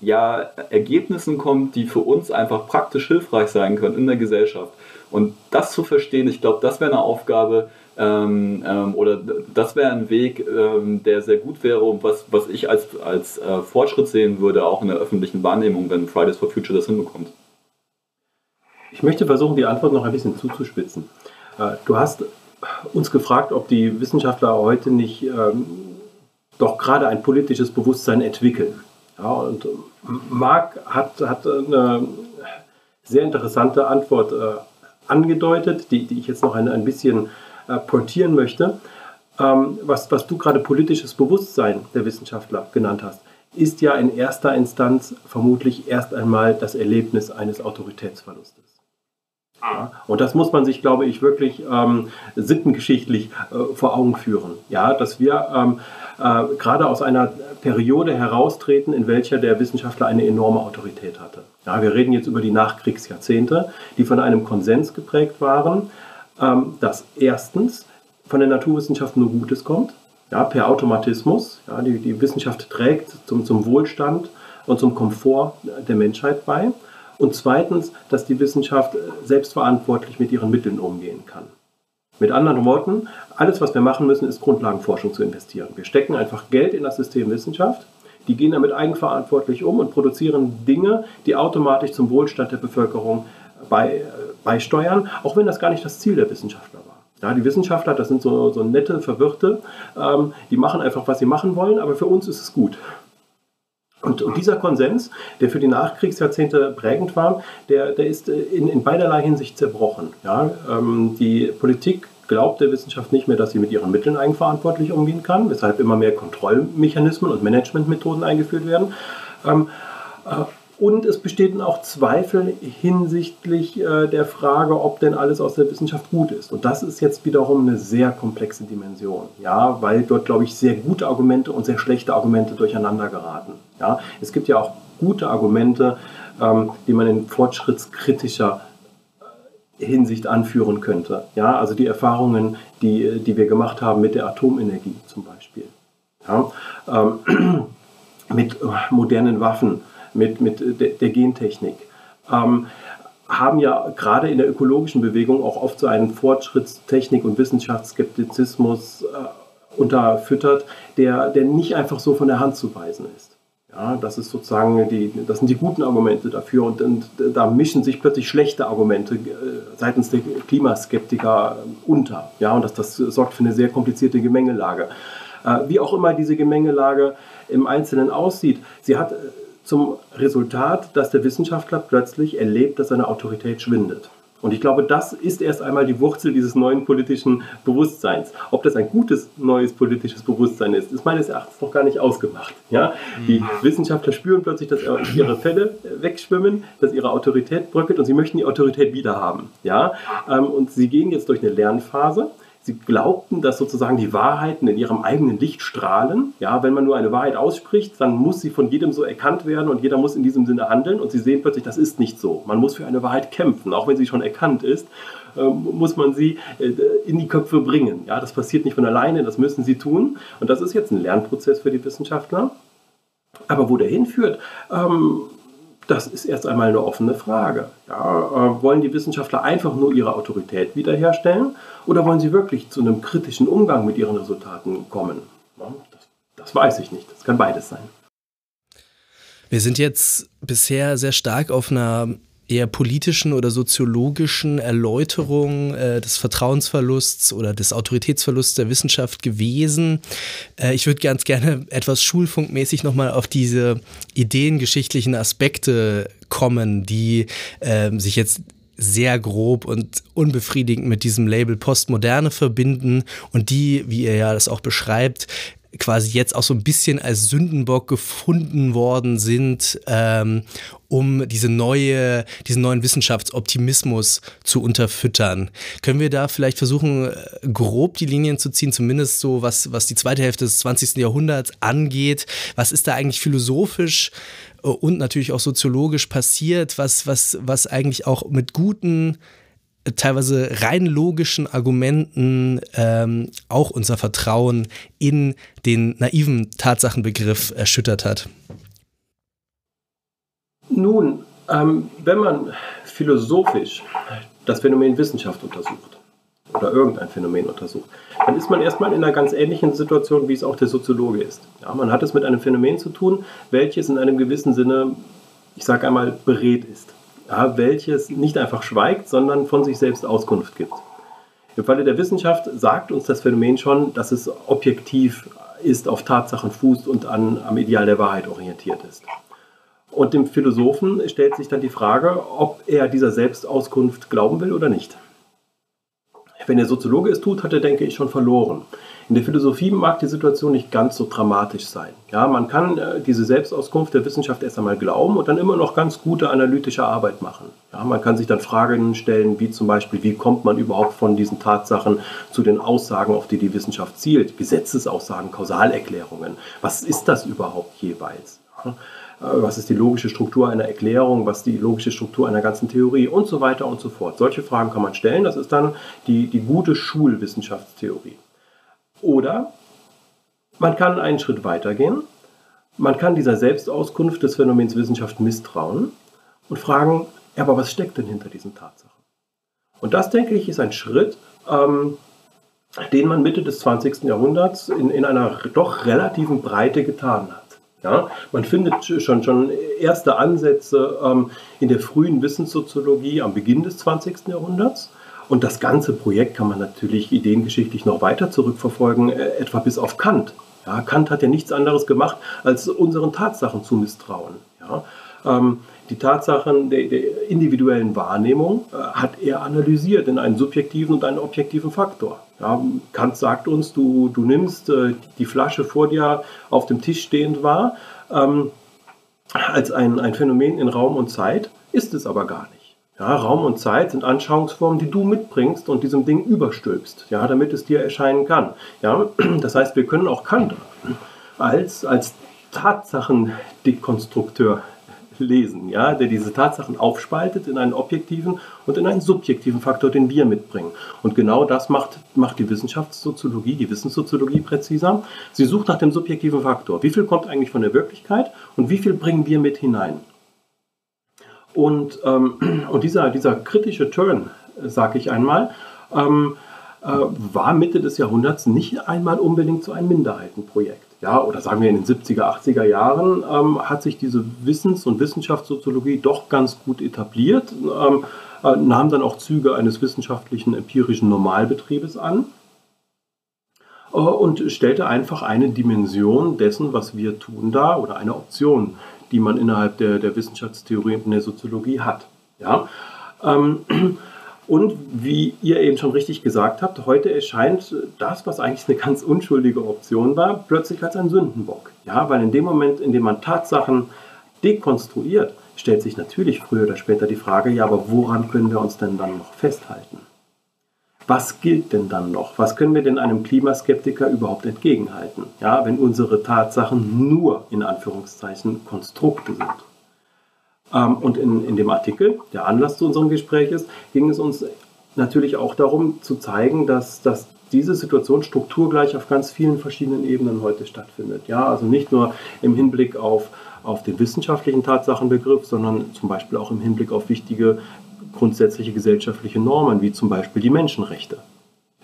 ja, Ergebnissen kommt, die für uns einfach praktisch hilfreich sein können in der Gesellschaft. Und das zu verstehen, ich glaube, das wäre eine Aufgabe ähm, ähm, oder das wäre ein Weg, ähm, der sehr gut wäre und was, was ich als, als äh, Fortschritt sehen würde, auch in der öffentlichen Wahrnehmung, wenn Fridays for Future das hinbekommt. Ich möchte versuchen, die Antwort noch ein bisschen zuzuspitzen. Äh, du hast uns gefragt, ob die Wissenschaftler heute nicht ähm, doch gerade ein politisches Bewusstsein entwickeln. Ja, und Marc hat, hat eine sehr interessante Antwort äh, angedeutet, die, die ich jetzt noch ein, ein bisschen äh, pointieren möchte. Ähm, was, was du gerade politisches Bewusstsein der Wissenschaftler genannt hast, ist ja in erster Instanz vermutlich erst einmal das Erlebnis eines Autoritätsverlustes. Ja, und das muss man sich, glaube ich, wirklich ähm, sittengeschichtlich äh, vor Augen führen. Ja, dass wir ähm, äh, gerade aus einer Periode heraustreten, in welcher der Wissenschaftler eine enorme Autorität hatte. Ja, wir reden jetzt über die Nachkriegsjahrzehnte, die von einem Konsens geprägt waren, ähm, dass erstens von der Naturwissenschaft nur Gutes kommt, ja, per Automatismus. Ja, die, die Wissenschaft trägt zum, zum Wohlstand und zum Komfort der Menschheit bei. Und zweitens, dass die Wissenschaft selbstverantwortlich mit ihren Mitteln umgehen kann. Mit anderen Worten, alles, was wir machen müssen, ist Grundlagenforschung zu investieren. Wir stecken einfach Geld in das System Wissenschaft, die gehen damit eigenverantwortlich um und produzieren Dinge, die automatisch zum Wohlstand der Bevölkerung bei, äh, beisteuern, auch wenn das gar nicht das Ziel der Wissenschaftler war. Ja, die Wissenschaftler, das sind so, so nette Verwirrte, ähm, die machen einfach, was sie machen wollen, aber für uns ist es gut. Und, und, dieser Konsens, der für die Nachkriegsjahrzehnte prägend war, der, der ist äh, in, in beiderlei Hinsicht zerbrochen. Ja? Ähm, die Politik glaubt der Wissenschaft nicht mehr, dass sie mit ihren Mitteln eigenverantwortlich umgehen kann, weshalb immer mehr Kontrollmechanismen und Managementmethoden eingeführt werden. Ähm, äh, und es bestehen auch Zweifel hinsichtlich äh, der Frage, ob denn alles aus der Wissenschaft gut ist. Und das ist jetzt wiederum eine sehr komplexe Dimension, ja, weil dort, glaube ich, sehr gute Argumente und sehr schlechte Argumente durcheinander geraten. Ja. Es gibt ja auch gute Argumente, ähm, die man in fortschrittskritischer äh, Hinsicht anführen könnte. Ja, also die Erfahrungen, die, die wir gemacht haben mit der Atomenergie zum Beispiel. Ja, ähm, mit äh, modernen Waffen, mit, mit der, der Gentechnik. Ähm, haben ja gerade in der ökologischen Bewegung auch oft so einen Fortschrittstechnik- und Wissenschaftsskeptizismus äh, unterfüttert, der, der nicht einfach so von der Hand zu weisen ist. Ja, das ist sozusagen die, das sind die guten Argumente dafür und, und da mischen sich plötzlich schlechte Argumente äh, seitens der Klimaskeptiker unter. Ja, und das, das sorgt für eine sehr komplizierte Gemengelage. Äh, wie auch immer diese Gemengelage im Einzelnen aussieht, sie hat äh, zum Resultat, dass der Wissenschaftler plötzlich erlebt, dass seine Autorität schwindet. Und ich glaube, das ist erst einmal die Wurzel dieses neuen politischen Bewusstseins. Ob das ein gutes neues politisches Bewusstsein ist, ist meines Erachtens noch gar nicht ausgemacht. Ja? Die. Wissenschaftler spüren plötzlich, dass ihre Fälle wegschwimmen, dass ihre Autorität bröckelt und sie möchten die Autorität wiederhaben. Ja? Ähm, und sie gehen jetzt durch eine Lernphase Sie glaubten, dass sozusagen die Wahrheiten in ihrem eigenen Licht strahlen. Ja, wenn man nur eine Wahrheit ausspricht, dann muss sie von jedem so erkannt werden und jeder muss in diesem Sinne handeln. Und sie sehen plötzlich, das ist nicht so. Man muss für eine Wahrheit kämpfen, auch wenn sie schon erkannt ist ähm, muss man sie äh, in die Köpfe bringen. Ja, das passiert nicht von alleine, das müssen sie tun. Und das ist jetzt ein Lernprozess für die Wissenschaftler. Aber wo der hinführt, ähm, das ist erst einmal eine offene Frage. Ja, äh, wollen die Wissenschaftler einfach nur ihre Autorität wiederherstellen oder wollen sie wirklich zu einem kritischen Umgang mit ihren Resultaten kommen? Das, das weiß ich nicht. Das kann beides sein. Wir sind jetzt bisher sehr stark auf einer eher politischen oder soziologischen Erläuterung äh, des Vertrauensverlusts oder des Autoritätsverlusts der Wissenschaft gewesen. Äh, ich würde ganz gerne etwas schulfunkmäßig nochmal auf diese ideengeschichtlichen Aspekte kommen, die äh, sich jetzt sehr grob und unbefriedigend mit diesem Label Postmoderne verbinden und die, wie ihr ja das auch beschreibt, quasi jetzt auch so ein bisschen als Sündenbock gefunden worden sind, ähm, um diese neue, diesen neuen Wissenschaftsoptimismus zu unterfüttern. Können wir da vielleicht versuchen, äh, grob die Linien zu ziehen, zumindest so, was, was die zweite Hälfte des 20. Jahrhunderts angeht? Was ist da eigentlich philosophisch äh, und natürlich auch soziologisch passiert, was, was, was eigentlich auch mit guten teilweise rein logischen Argumenten ähm, auch unser Vertrauen in den naiven Tatsachenbegriff erschüttert hat? Nun, ähm, wenn man philosophisch das Phänomen Wissenschaft untersucht oder irgendein Phänomen untersucht, dann ist man erstmal in einer ganz ähnlichen Situation, wie es auch der Soziologe ist. Ja, man hat es mit einem Phänomen zu tun, welches in einem gewissen Sinne, ich sage einmal, beredt ist ja, welches nicht einfach schweigt, sondern von sich selbst Auskunft gibt. Im Falle der Wissenschaft sagt uns das Phänomen schon, dass es objektiv ist, auf Tatsachen fußt und an, am Ideal der Wahrheit orientiert ist. Und dem Philosophen stellt sich dann die Frage, ob er dieser Selbstauskunft glauben will oder nicht. Wenn der Soziologe es tut, hat er, denke ich, schon verloren. In der Philosophie mag die Situation nicht ganz so dramatisch sein. Ja, man kann äh, diese Selbstauskunft der Wissenschaft erst einmal glauben und dann immer noch ganz gute analytische Arbeit machen. Ja, man kann sich dann Fragen stellen, wie zum Beispiel, wie kommt man überhaupt von diesen Tatsachen zu den Aussagen, auf die die Wissenschaft zielt? Gesetzesaussagen, Kausalerklärungen. Was ist das überhaupt jeweils? Ja, was ist die logische Struktur einer Erklärung, was ist die logische Struktur einer ganzen Theorie und so weiter und so fort. Solche Fragen kann man stellen. Das ist dann die, die gute Schulwissenschaftstheorie. Oder man kann einen Schritt weitergehen. Man kann dieser Selbstauskunft des Phänomens Wissenschaft misstrauen und fragen, ja, aber was steckt denn hinter diesen Tatsachen? Und das, denke ich, ist ein Schritt, ähm, den man Mitte des 20. Jahrhunderts in, in einer doch relativen Breite getan hat. Ja, man findet schon, schon erste Ansätze ähm, in der frühen Wissenssoziologie am Beginn des 20. Jahrhunderts. Und das ganze Projekt kann man natürlich ideengeschichtlich noch weiter zurückverfolgen, äh, etwa bis auf Kant. Ja, Kant hat ja nichts anderes gemacht, als unseren Tatsachen zu misstrauen. Ja, ähm, die Tatsachen der, der individuellen Wahrnehmung äh, hat er analysiert in einen subjektiven und einen objektiven Faktor. Ja, Kant sagt uns, du, du nimmst äh, die Flasche vor dir auf dem Tisch stehend wahr ähm, als ein, ein Phänomen in Raum und Zeit, ist es aber gar nicht. Ja, Raum und Zeit sind Anschauungsformen, die du mitbringst und diesem Ding überstülpst, ja, damit es dir erscheinen kann. Ja, das heißt, wir können auch Kant als, als Tatsachendekonstrukteur lesen, ja, der diese Tatsachen aufspaltet in einen objektiven und in einen subjektiven Faktor, den wir mitbringen. Und genau das macht, macht die Wissenschaftssoziologie, die Wissenssoziologie präziser. Sie sucht nach dem subjektiven Faktor. Wie viel kommt eigentlich von der Wirklichkeit und wie viel bringen wir mit hinein? Und, ähm, und dieser, dieser kritische Turn, sage ich einmal, ähm, äh, war Mitte des Jahrhunderts nicht einmal unbedingt so ein Minderheitenprojekt. Ja, oder sagen wir in den 70er, 80er Jahren ähm, hat sich diese Wissens- und Wissenschaftssoziologie doch ganz gut etabliert, ähm, äh, nahm dann auch Züge eines wissenschaftlichen empirischen Normalbetriebes an äh, und stellte einfach eine Dimension dessen, was wir tun, dar oder eine Option, die man innerhalb der, der Wissenschaftstheorie und der Soziologie hat. Ja? Ähm, und wie ihr eben schon richtig gesagt habt, heute erscheint das, was eigentlich eine ganz unschuldige Option war, plötzlich als ein Sündenbock. Ja, weil in dem Moment, in dem man Tatsachen dekonstruiert, stellt sich natürlich früher oder später die Frage, ja, aber woran können wir uns denn dann noch festhalten? Was gilt denn dann noch? Was können wir denn einem Klimaskeptiker überhaupt entgegenhalten? Ja, wenn unsere Tatsachen nur in Anführungszeichen Konstrukte sind. Ähm, und in, in dem Artikel, der Anlass zu unserem Gespräch ist, ging es uns natürlich auch darum zu zeigen, dass, dass diese Situation strukturgleich auf ganz vielen verschiedenen Ebenen heute stattfindet. Ja, also nicht nur im Hinblick auf, auf den wissenschaftlichen Tatsachenbegriff, sondern zum Beispiel auch im Hinblick auf wichtige grundsätzliche gesellschaftliche Normen, wie zum Beispiel die Menschenrechte.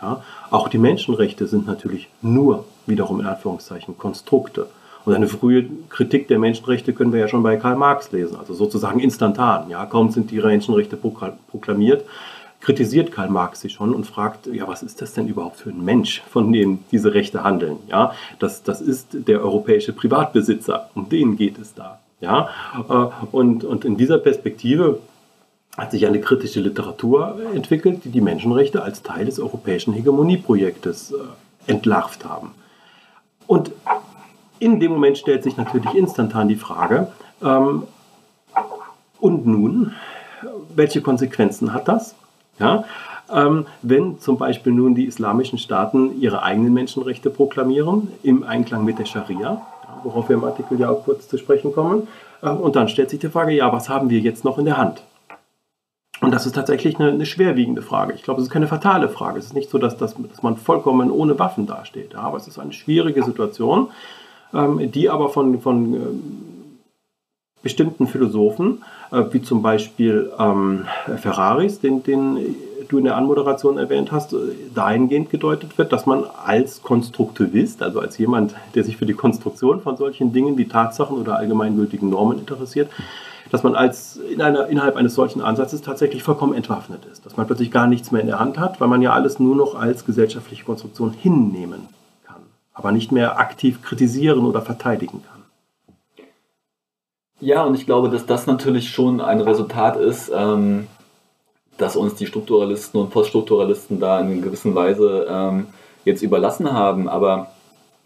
Ja, auch die Menschenrechte sind natürlich nur wiederum in Anführungszeichen Konstrukte. Und eine frühe Kritik der Menschenrechte können wir ja schon bei Karl Marx lesen, also sozusagen instantan. Ja, kaum sind die Menschenrechte proklamiert, kritisiert Karl Marx sie schon und fragt, ja, was ist das denn überhaupt für ein Mensch, von dem diese Rechte handeln? Ja, das, das ist der europäische Privatbesitzer, um den geht es da. Ja, äh, und, und in dieser Perspektive hat sich eine kritische Literatur entwickelt, die die Menschenrechte als Teil des europäischen Hegemonieprojektes äh, entlarvt haben. Und in dem Moment stellt sich natürlich instantan die Frage, ähm, und nun, welche Konsequenzen hat das? Ja, ähm, wenn zum Beispiel nun die islamischen Staaten ihre eigenen Menschenrechte proklamieren, im Einklang mit der Scharia, worauf wir im Artikel ja auch kurz zu sprechen kommen, äh, und dann stellt sich die Frage, ja, was haben wir jetzt noch in der Hand? Und das ist tatsächlich eine, eine, schwerwiegende Frage. Ich glaube, es ist keine fatale Frage. Es ist nicht so, dass, dass, dass man vollkommen ohne Waffen dasteht. Ja, aber es ist eine schwierige Situation ähm, die aber von, von ähm, bestimmten Philosophen, äh, wie zum Beispiel ähm, Ferraris, den, den du in der Anmoderation erwähnt hast, äh, dahingehend gedeutet wird, dass man als Konstruktivist, also als jemand, der sich für die Konstruktion von solchen Dingen wie Tatsachen oder allgemeingültigen Normen interessiert, dass man als in einer, innerhalb eines solchen Ansatzes tatsächlich vollkommen entwaffnet ist, dass man plötzlich gar nichts mehr in der Hand hat, weil man ja alles nur noch als gesellschaftliche Konstruktion hinnehmen aber nicht mehr aktiv kritisieren oder verteidigen kann. Ja, und ich glaube, dass das natürlich schon ein Resultat ist, ähm, dass uns die Strukturalisten und Poststrukturalisten da in gewisser Weise ähm, jetzt überlassen haben. Aber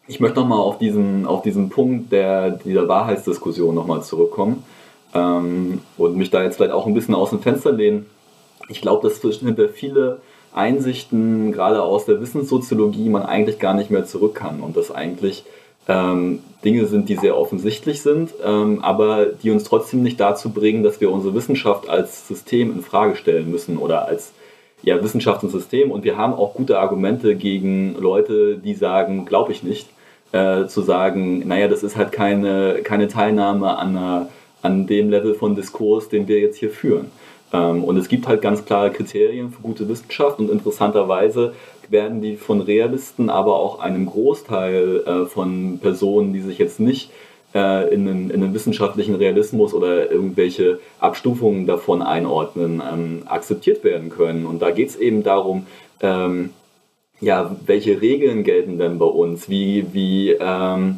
ich möchte nochmal auf diesen, auf diesen Punkt der, dieser Wahrheitsdiskussion nochmal zurückkommen ähm, und mich da jetzt vielleicht auch ein bisschen aus dem Fenster lehnen. Ich glaube, dass hinter viele Einsichten, gerade aus der Wissenssoziologie, man eigentlich gar nicht mehr zurück kann und das eigentlich ähm, Dinge sind, die sehr offensichtlich sind, ähm, aber die uns trotzdem nicht dazu bringen, dass wir unsere Wissenschaft als System in Frage stellen müssen oder als ja, Wissenschaft und System. Und wir haben auch gute Argumente gegen Leute, die sagen, glaube ich nicht, äh, zu sagen, naja, das ist halt keine, keine Teilnahme an, einer, an dem Level von Diskurs, den wir jetzt hier führen. Ähm, und es gibt halt ganz klare Kriterien für gute Wissenschaft und interessanterweise werden die von Realisten, aber auch einem Großteil äh, von Personen, die sich jetzt nicht äh, in einen, in einen wissenschaftlichen Realismus oder irgendwelche Abstufungen davon einordnen, ähm, akzeptiert werden können. Und da geht es eben darum, ähm, ja, welche Regeln gelten denn bei uns? Wie, wie ähm,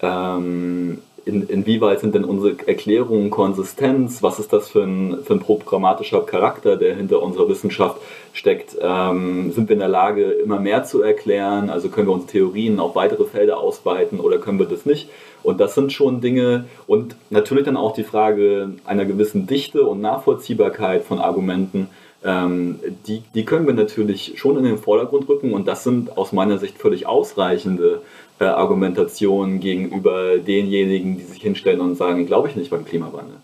ähm, in, inwieweit sind denn unsere Erklärungen Konsistenz? Was ist das für ein, für ein programmatischer Charakter, der hinter unserer Wissenschaft steckt? Ähm, sind wir in der Lage, immer mehr zu erklären? Also können wir unsere Theorien auf weitere Felder ausweiten oder können wir das nicht? Und das sind schon Dinge und natürlich dann auch die Frage einer gewissen Dichte und Nachvollziehbarkeit von Argumenten. Ähm, die, die können wir natürlich schon in den Vordergrund rücken und das sind aus meiner Sicht völlig ausreichende äh, Argumentation gegenüber denjenigen, die sich hinstellen und sagen, glaube ich nicht beim Klimawandel.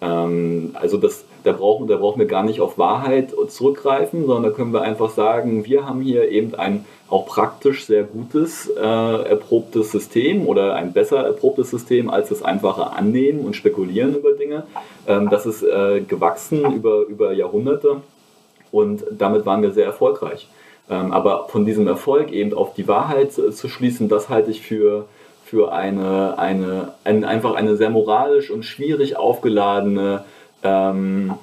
Ähm, also das, da, brauchen, da brauchen wir gar nicht auf Wahrheit zurückgreifen, sondern da können wir einfach sagen, wir haben hier eben ein auch praktisch sehr gutes, äh, erprobtes System oder ein besser erprobtes System als das einfache Annehmen und Spekulieren über Dinge. Ähm, das ist äh, gewachsen über, über Jahrhunderte und damit waren wir sehr erfolgreich. Ähm, aber von diesem Erfolg eben auf die Wahrheit zu schließen, das halte ich für, für eine, eine, ein, einfach eine sehr moralisch und schwierig aufgeladene ähm,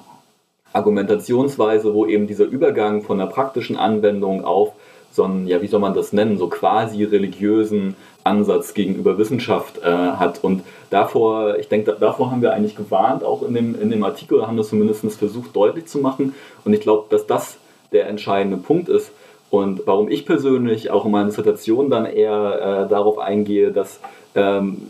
Argumentationsweise, wo eben dieser Übergang von der praktischen Anwendung auf so einen, ja, wie soll man das nennen, so quasi religiösen Ansatz gegenüber Wissenschaft äh, hat. Und davor, ich denke, davor haben wir eigentlich gewarnt, auch in dem, in dem Artikel, haben das zumindest versucht deutlich zu machen. Und ich glaube, dass das der entscheidende Punkt ist. Und warum ich persönlich auch in meiner Dissertation dann eher äh, darauf eingehe, dass ähm,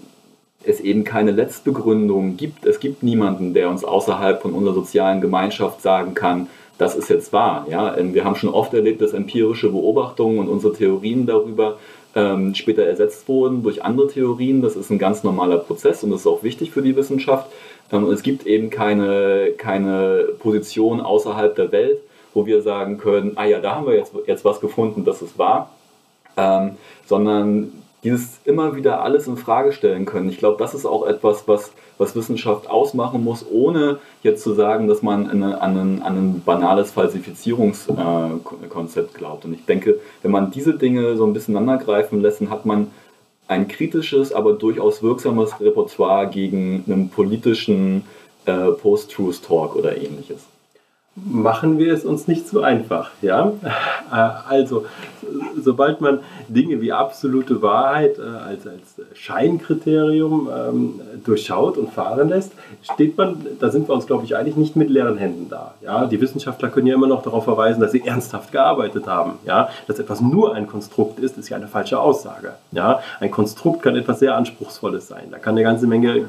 es eben keine Letztbegründung gibt. Es gibt niemanden, der uns außerhalb von unserer sozialen Gemeinschaft sagen kann, das ist jetzt wahr. Ja? Ähm, wir haben schon oft erlebt, dass empirische Beobachtungen und unsere Theorien darüber ähm, später ersetzt wurden durch andere Theorien. Das ist ein ganz normaler Prozess und das ist auch wichtig für die Wissenschaft. Ähm, es gibt eben keine, keine Position außerhalb der Welt, wo wir sagen können, ah ja, da haben wir jetzt, jetzt was gefunden, das ist wahr. Ähm, sondern dieses immer wieder alles in Frage stellen können. Ich glaube, das ist auch etwas, was, was Wissenschaft ausmachen muss, ohne jetzt zu sagen, dass man eine, an, ein, an ein banales Falsifizierungskonzept äh, glaubt. Und ich denke, wenn man diese Dinge so ein bisschen aneinandergreifen lässt, dann hat man ein kritisches, aber durchaus wirksames Repertoire gegen einen politischen äh, Post-Truth-Talk oder ähnliches machen wir es uns nicht so einfach. Ja? Äh, also, sobald man Dinge wie absolute Wahrheit äh, als, als Scheinkriterium ähm, durchschaut und fahren lässt, steht man, da sind wir uns, glaube ich, eigentlich nicht mit leeren Händen da. Ja? Die Wissenschaftler können ja immer noch darauf verweisen, dass sie ernsthaft gearbeitet haben. Ja? Dass etwas nur ein Konstrukt ist, ist ja eine falsche Aussage. Ja? Ein Konstrukt kann etwas sehr Anspruchsvolles sein. Da kann eine ganze Menge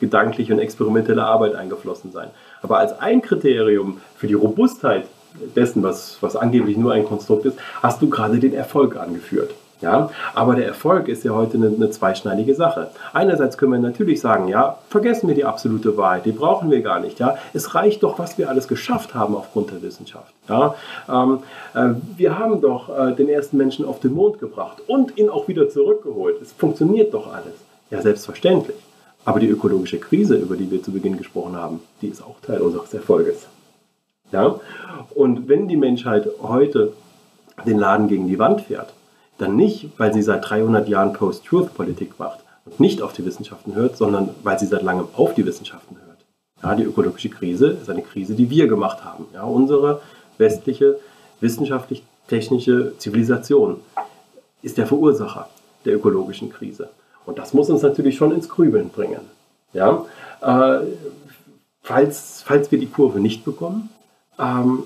gedankliche und experimentelle Arbeit eingeflossen sein. Aber als ein Kriterium für die Robustheit dessen, was, was angeblich nur ein Konstrukt ist, hast du gerade den Erfolg angeführt. Ja, aber der Erfolg ist ja heute eine, eine, zweischneidige Sache. Einerseits können wir natürlich sagen, ja, vergessen wir die absolute Wahrheit, die brauchen wir gar nicht. Ja, es reicht doch, was wir alles geschafft haben aufgrund der Wissenschaft. Ja, ähm, äh, wir haben doch äh, den ersten Menschen auf den Mond gebracht und ihn auch wieder zurückgeholt. Es funktioniert doch alles. Ja, selbstverständlich. Aber die ökologische Krise, über die wir zu Beginn gesprochen haben, die ist auch Teil unseres Erfolges. Ja? Und wenn die Menschheit heute den Laden gegen die Wand fährt, dann nicht, weil sie seit 300 Jahren Post-Truth-Politik macht und nicht auf die Wissenschaften hört, sondern weil sie seit langem auf die Wissenschaften hört. Ja, die ökologische Krise ist eine Krise, die wir gemacht haben. Ja, unsere westliche wissenschaftlich-technische Zivilisation ist der Verursacher der ökologischen Krise. Und das muss uns natürlich schon ins Grübeln bringen. Ja? Äh, falls, falls wir die Kurve nicht bekommen ähm,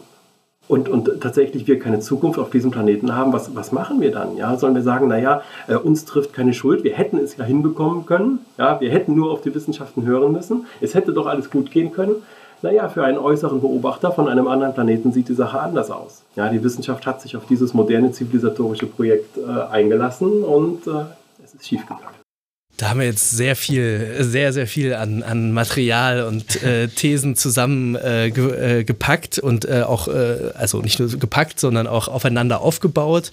und, und tatsächlich wir keine Zukunft auf diesem Planeten haben, was, was machen wir dann? Ja? Sollen wir sagen, naja, äh, uns trifft keine Schuld, wir hätten es ja hinbekommen können, ja? wir hätten nur auf die Wissenschaften hören müssen, es hätte doch alles gut gehen können. Naja, für einen äußeren Beobachter von einem anderen Planeten sieht die Sache anders aus. Ja, die Wissenschaft hat sich auf dieses moderne zivilisatorische Projekt äh, eingelassen und äh, es ist schiefgegangen. Da haben wir jetzt sehr viel, sehr, sehr viel an, an Material und äh, Thesen zusammen äh, ge, äh, und äh, auch, äh, also nicht nur gepackt, sondern auch aufeinander aufgebaut.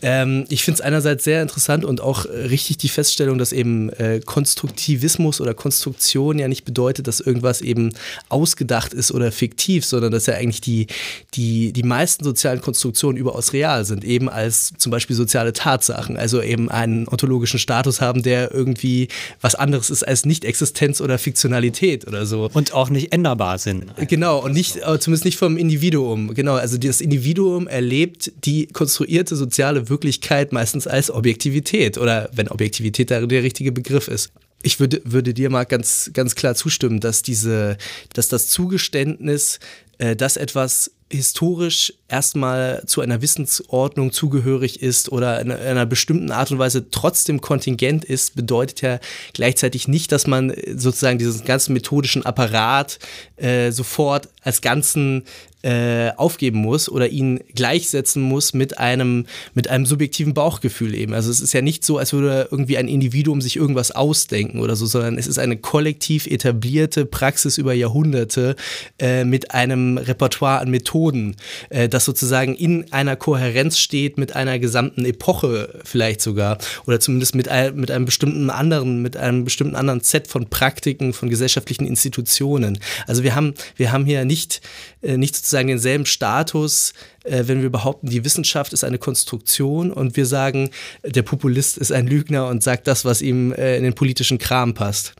Ähm, ich finde es einerseits sehr interessant und auch richtig die Feststellung, dass eben äh, Konstruktivismus oder Konstruktion ja nicht bedeutet, dass irgendwas eben ausgedacht ist oder fiktiv, sondern dass ja eigentlich die, die, die meisten sozialen Konstruktionen überaus real sind, eben als zum Beispiel soziale Tatsachen, also eben einen ontologischen Status haben, der irgendwie irgendwie was anderes ist als Nicht-Existenz oder Fiktionalität oder so. Und auch nicht änderbar sind. Genau, und nicht, äh, zumindest nicht vom Individuum. Genau, also das Individuum erlebt die konstruierte soziale Wirklichkeit meistens als Objektivität oder wenn Objektivität der, der richtige Begriff ist. Ich würde, würde dir mal ganz, ganz klar zustimmen, dass diese, dass das Zugeständnis, äh, dass etwas historisch erstmal zu einer Wissensordnung zugehörig ist oder in einer bestimmten Art und Weise trotzdem kontingent ist, bedeutet ja gleichzeitig nicht, dass man sozusagen diesen ganzen methodischen Apparat äh, sofort als ganzen äh, aufgeben muss oder ihn gleichsetzen muss mit einem, mit einem subjektiven Bauchgefühl eben. Also es ist ja nicht so, als würde irgendwie ein Individuum sich irgendwas ausdenken oder so, sondern es ist eine kollektiv etablierte Praxis über Jahrhunderte äh, mit einem Repertoire an Methoden, äh, das sozusagen in einer Kohärenz steht mit einer gesamten Epoche vielleicht sogar oder zumindest mit, ein, mit einem bestimmten anderen, mit einem bestimmten anderen Set von Praktiken, von gesellschaftlichen Institutionen. Also wir haben, wir haben hier nicht, äh, nicht sozusagen sozusagen denselben Status, äh, wenn wir behaupten, die Wissenschaft ist eine Konstruktion und wir sagen, der Populist ist ein Lügner und sagt das, was ihm äh, in den politischen Kram passt.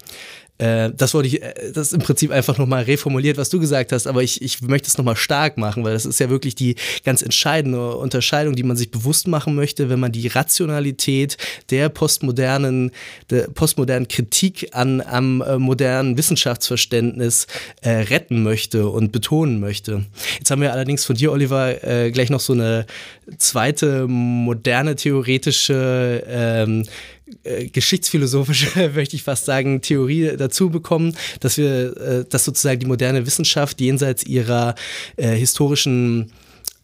Äh, das wollte ich, äh, das ist im Prinzip einfach nochmal reformuliert, was du gesagt hast, aber ich, ich möchte es nochmal stark machen, weil das ist ja wirklich die ganz entscheidende Unterscheidung, die man sich bewusst machen möchte, wenn man die Rationalität der postmodernen, der postmodernen Kritik an, am äh, modernen Wissenschaftsverständnis äh, retten möchte und betonen möchte. Jetzt haben wir allerdings von dir, Oliver, gleich noch so eine zweite moderne theoretische ähm, äh, geschichtsphilosophische, möchte ich fast sagen, Theorie dazu bekommen, dass wir, äh, dass sozusagen die moderne Wissenschaft jenseits ihrer äh, historischen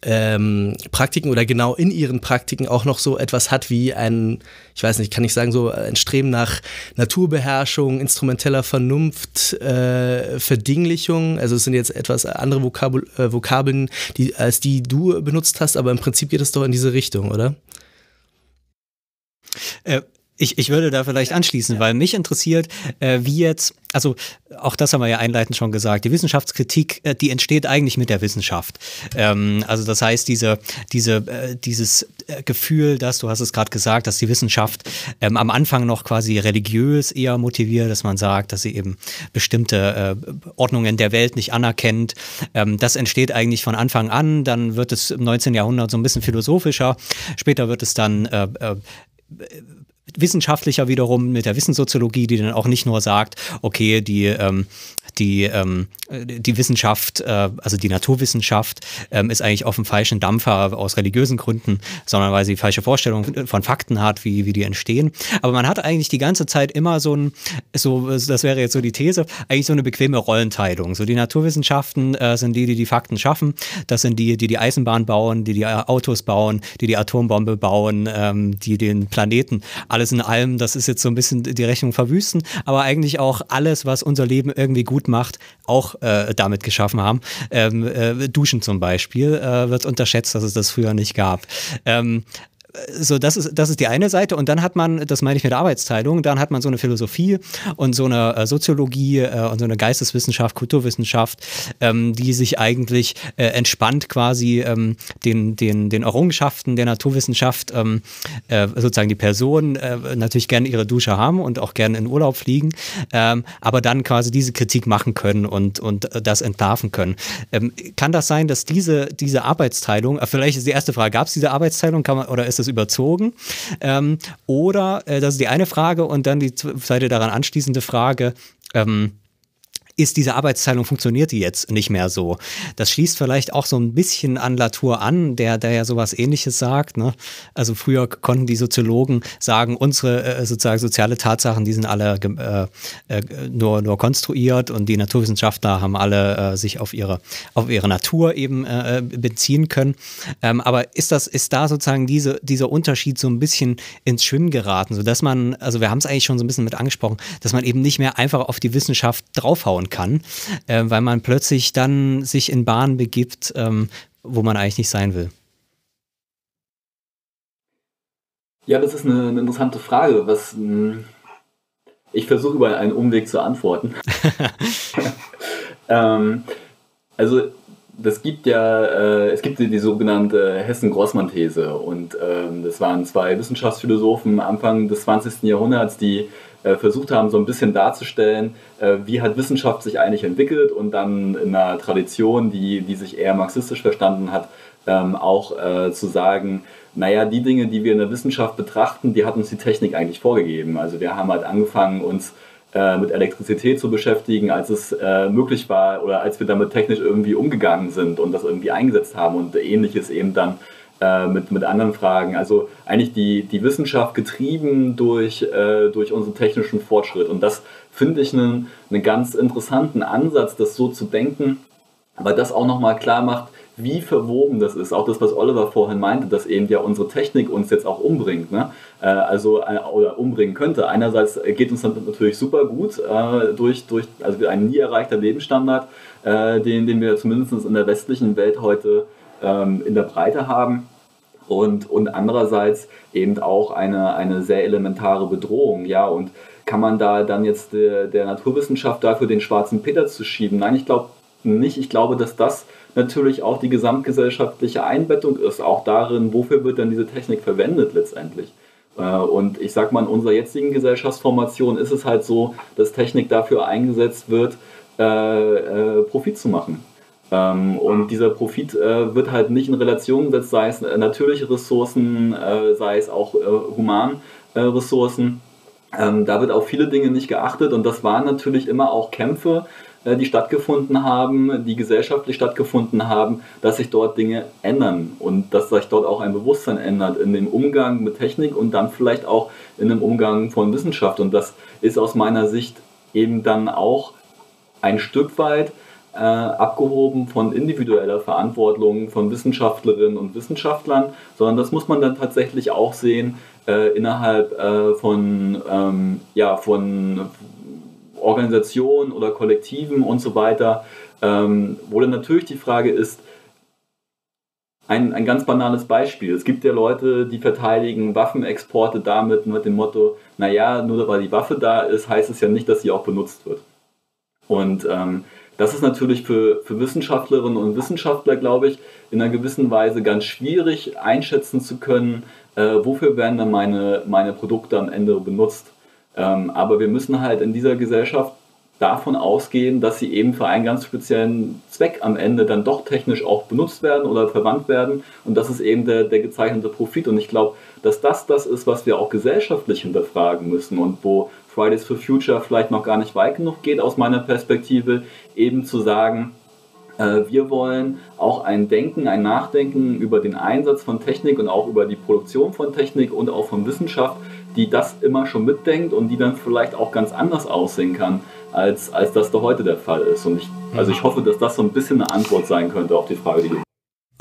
ähm, Praktiken oder genau in ihren Praktiken auch noch so etwas hat wie ein, ich weiß nicht, kann ich sagen, so ein Streben nach Naturbeherrschung, instrumenteller Vernunft, äh, Verdinglichung. Also es sind jetzt etwas andere Vokabel, äh, Vokabeln, die, als die du benutzt hast, aber im Prinzip geht es doch in diese Richtung, oder? Äh, ich, ich würde da vielleicht anschließen, weil mich interessiert, äh, wie jetzt, also auch das haben wir ja einleitend schon gesagt, die Wissenschaftskritik, äh, die entsteht eigentlich mit der Wissenschaft. Ähm, also das heißt, diese, diese, äh, dieses äh, Gefühl, dass, du hast es gerade gesagt, dass die Wissenschaft ähm, am Anfang noch quasi religiös eher motiviert, dass man sagt, dass sie eben bestimmte äh, Ordnungen der Welt nicht anerkennt. Ähm, das entsteht eigentlich von Anfang an, dann wird es im 19. Jahrhundert so ein bisschen philosophischer, später wird es dann äh, äh, wissenschaftlicher wiederum mit der Wissenssoziologie, die dann auch nicht nur sagt, okay, die, ähm, die, ähm, die Wissenschaft, äh, also die Naturwissenschaft, ähm, ist eigentlich auf dem falschen Dampfer aus religiösen Gründen, sondern weil sie falsche Vorstellungen von Fakten hat, wie, wie die entstehen. Aber man hat eigentlich die ganze Zeit immer so ein, so, das wäre jetzt so die These, eigentlich so eine bequeme Rollenteilung. So die Naturwissenschaften äh, sind die, die die Fakten schaffen. Das sind die, die die Eisenbahn bauen, die die Autos bauen, die die Atombombe bauen, ähm, die den Planeten alles in allem, das ist jetzt so ein bisschen die Rechnung verwüsten, aber eigentlich auch alles, was unser Leben irgendwie gut macht, auch äh, damit geschaffen haben. Ähm, äh, Duschen zum Beispiel äh, wird unterschätzt, dass es das früher nicht gab. Ähm, so, das ist, das ist die eine Seite. Und dann hat man, das meine ich mit Arbeitsteilung, dann hat man so eine Philosophie und so eine äh, Soziologie äh, und so eine Geisteswissenschaft, Kulturwissenschaft, ähm, die sich eigentlich äh, entspannt quasi ähm, den, den, den Errungenschaften der Naturwissenschaft ähm, äh, sozusagen die Person äh, natürlich gerne ihre Dusche haben und auch gerne in Urlaub fliegen, aber dann quasi diese Kritik machen können und, und das entlarven können. Kann das sein, dass diese, diese Arbeitsteilung, vielleicht ist die erste Frage, gab es diese Arbeitsteilung kann man, oder ist es überzogen? Ähm, oder, äh, das ist die eine Frage und dann die zweite daran anschließende Frage, ähm, ist diese Arbeitsteilung, funktioniert die jetzt nicht mehr so? Das schließt vielleicht auch so ein bisschen an Latour an, der, der ja sowas ähnliches sagt. Ne? Also früher konnten die Soziologen sagen, unsere äh, sozusagen soziale Tatsachen, die sind alle äh, äh, nur, nur konstruiert und die Naturwissenschaftler haben alle äh, sich auf ihre, auf ihre Natur eben äh, äh, beziehen können. Ähm, aber ist das, ist da sozusagen diese, dieser Unterschied so ein bisschen ins Schwimmen geraten, sodass man, also wir haben es eigentlich schon so ein bisschen mit angesprochen, dass man eben nicht mehr einfach auf die Wissenschaft draufhauen kann, äh, weil man plötzlich dann sich in Bahnen begibt, ähm, wo man eigentlich nicht sein will. Ja, das ist eine, eine interessante Frage. Was hm, ich versuche über einen Umweg zu antworten. ähm, also das gibt ja, äh, es gibt die, sogenannte Hessen-Grossmann-These und ähm, das waren zwei Wissenschaftsphilosophen Anfang des 20. Jahrhunderts, die äh, versucht haben, so ein bisschen darzustellen, äh, wie hat Wissenschaft sich eigentlich entwickelt und dann in einer Tradition, die, die sich eher marxistisch verstanden hat, ähm, auch äh, zu sagen, naja, die Dinge, die wir in der Wissenschaft betrachten, die hat uns die Technik eigentlich vorgegeben. Also wir haben halt angefangen, uns äh, mit Elektrizität zu beschäftigen, als es äh, möglich war oder als wir damit technisch irgendwie umgegangen sind und das irgendwie eingesetzt haben und ähnliches eben dann äh, mit, mit anderen Fragen. Also eigentlich die, die Wissenschaft getrieben durch, äh, durch unseren technischen Fortschritt. Und das finde ich einen, einen ganz interessanten Ansatz, das so zu denken, weil das auch nochmal klar macht, wie verwoben das ist. Auch das, was Oliver vorhin meinte, dass eben ja unsere Technik uns jetzt auch umbringt. Ne? Äh, also, äh, oder umbringen könnte. Einerseits geht uns natürlich super gut äh, durch, durch also ein nie erreichter Lebensstandard, äh, den, den wir zumindest in der westlichen Welt heute ähm, in der Breite haben. Und, und andererseits eben auch eine, eine sehr elementare Bedrohung. Ja, und kann man da dann jetzt der, der Naturwissenschaft dafür den schwarzen Peter zu schieben? Nein, ich glaube nicht. Ich glaube, dass das natürlich auch die gesamtgesellschaftliche Einbettung ist, auch darin, wofür wird denn diese Technik verwendet letztendlich. Äh, und ich sag mal, in unserer jetzigen Gesellschaftsformation ist es halt so, dass Technik dafür eingesetzt wird, äh, äh, Profit zu machen. Ähm, und dieser Profit wird halt nicht in Relation gesetzt, sei es natürliche Ressourcen, sei es auch Humanressourcen. Ähm, da wird auf viele Dinge nicht geachtet und das waren natürlich immer auch Kämpfe, die stattgefunden haben, die gesellschaftlich stattgefunden haben, dass sich dort Dinge ändern und dass sich dort auch ein Bewusstsein ändert in dem Umgang mit Technik und dann vielleicht auch in dem Umgang von Wissenschaft. Und das ist aus meiner Sicht eben dann auch ein Stück weit äh, abgehoben von individueller Verantwortung von Wissenschaftlerinnen und Wissenschaftlern, sondern das muss man dann tatsächlich auch sehen äh, innerhalb äh, von, ähm, ja, von Organisationen oder Kollektiven und so weiter, ähm, wo dann natürlich die Frage ist, ein, ein ganz banales Beispiel. Es gibt ja Leute, die verteidigen Waffenexporte damit mit dem Motto, naja, nur weil die Waffe da ist, heißt es ja nicht, dass sie auch benutzt wird. Und ähm, das ist natürlich für, für Wissenschaftlerinnen und Wissenschaftler, glaube ich, in einer gewissen Weise ganz schwierig einschätzen zu können, äh, wofür werden dann meine, meine Produkte am Ende benutzt. Ähm, aber wir müssen halt in dieser Gesellschaft davon ausgehen, dass sie eben für einen ganz speziellen Zweck am Ende dann doch technisch auch benutzt werden oder verwandt werden. Und das ist eben der, der gezeichnete Profit. Und ich glaube, dass das das ist, was wir auch gesellschaftlich hinterfragen müssen und wo Fridays for Future vielleicht noch gar nicht weit genug geht aus meiner Perspektive, eben zu sagen, äh, wir wollen auch ein Denken, ein Nachdenken über den Einsatz von Technik und auch über die Produktion von Technik und auch von Wissenschaft die das immer schon mitdenkt und die dann vielleicht auch ganz anders aussehen kann, als, als das da heute der Fall ist. Und ich, also ich mhm. hoffe, dass das so ein bisschen eine Antwort sein könnte auf die Frage, die du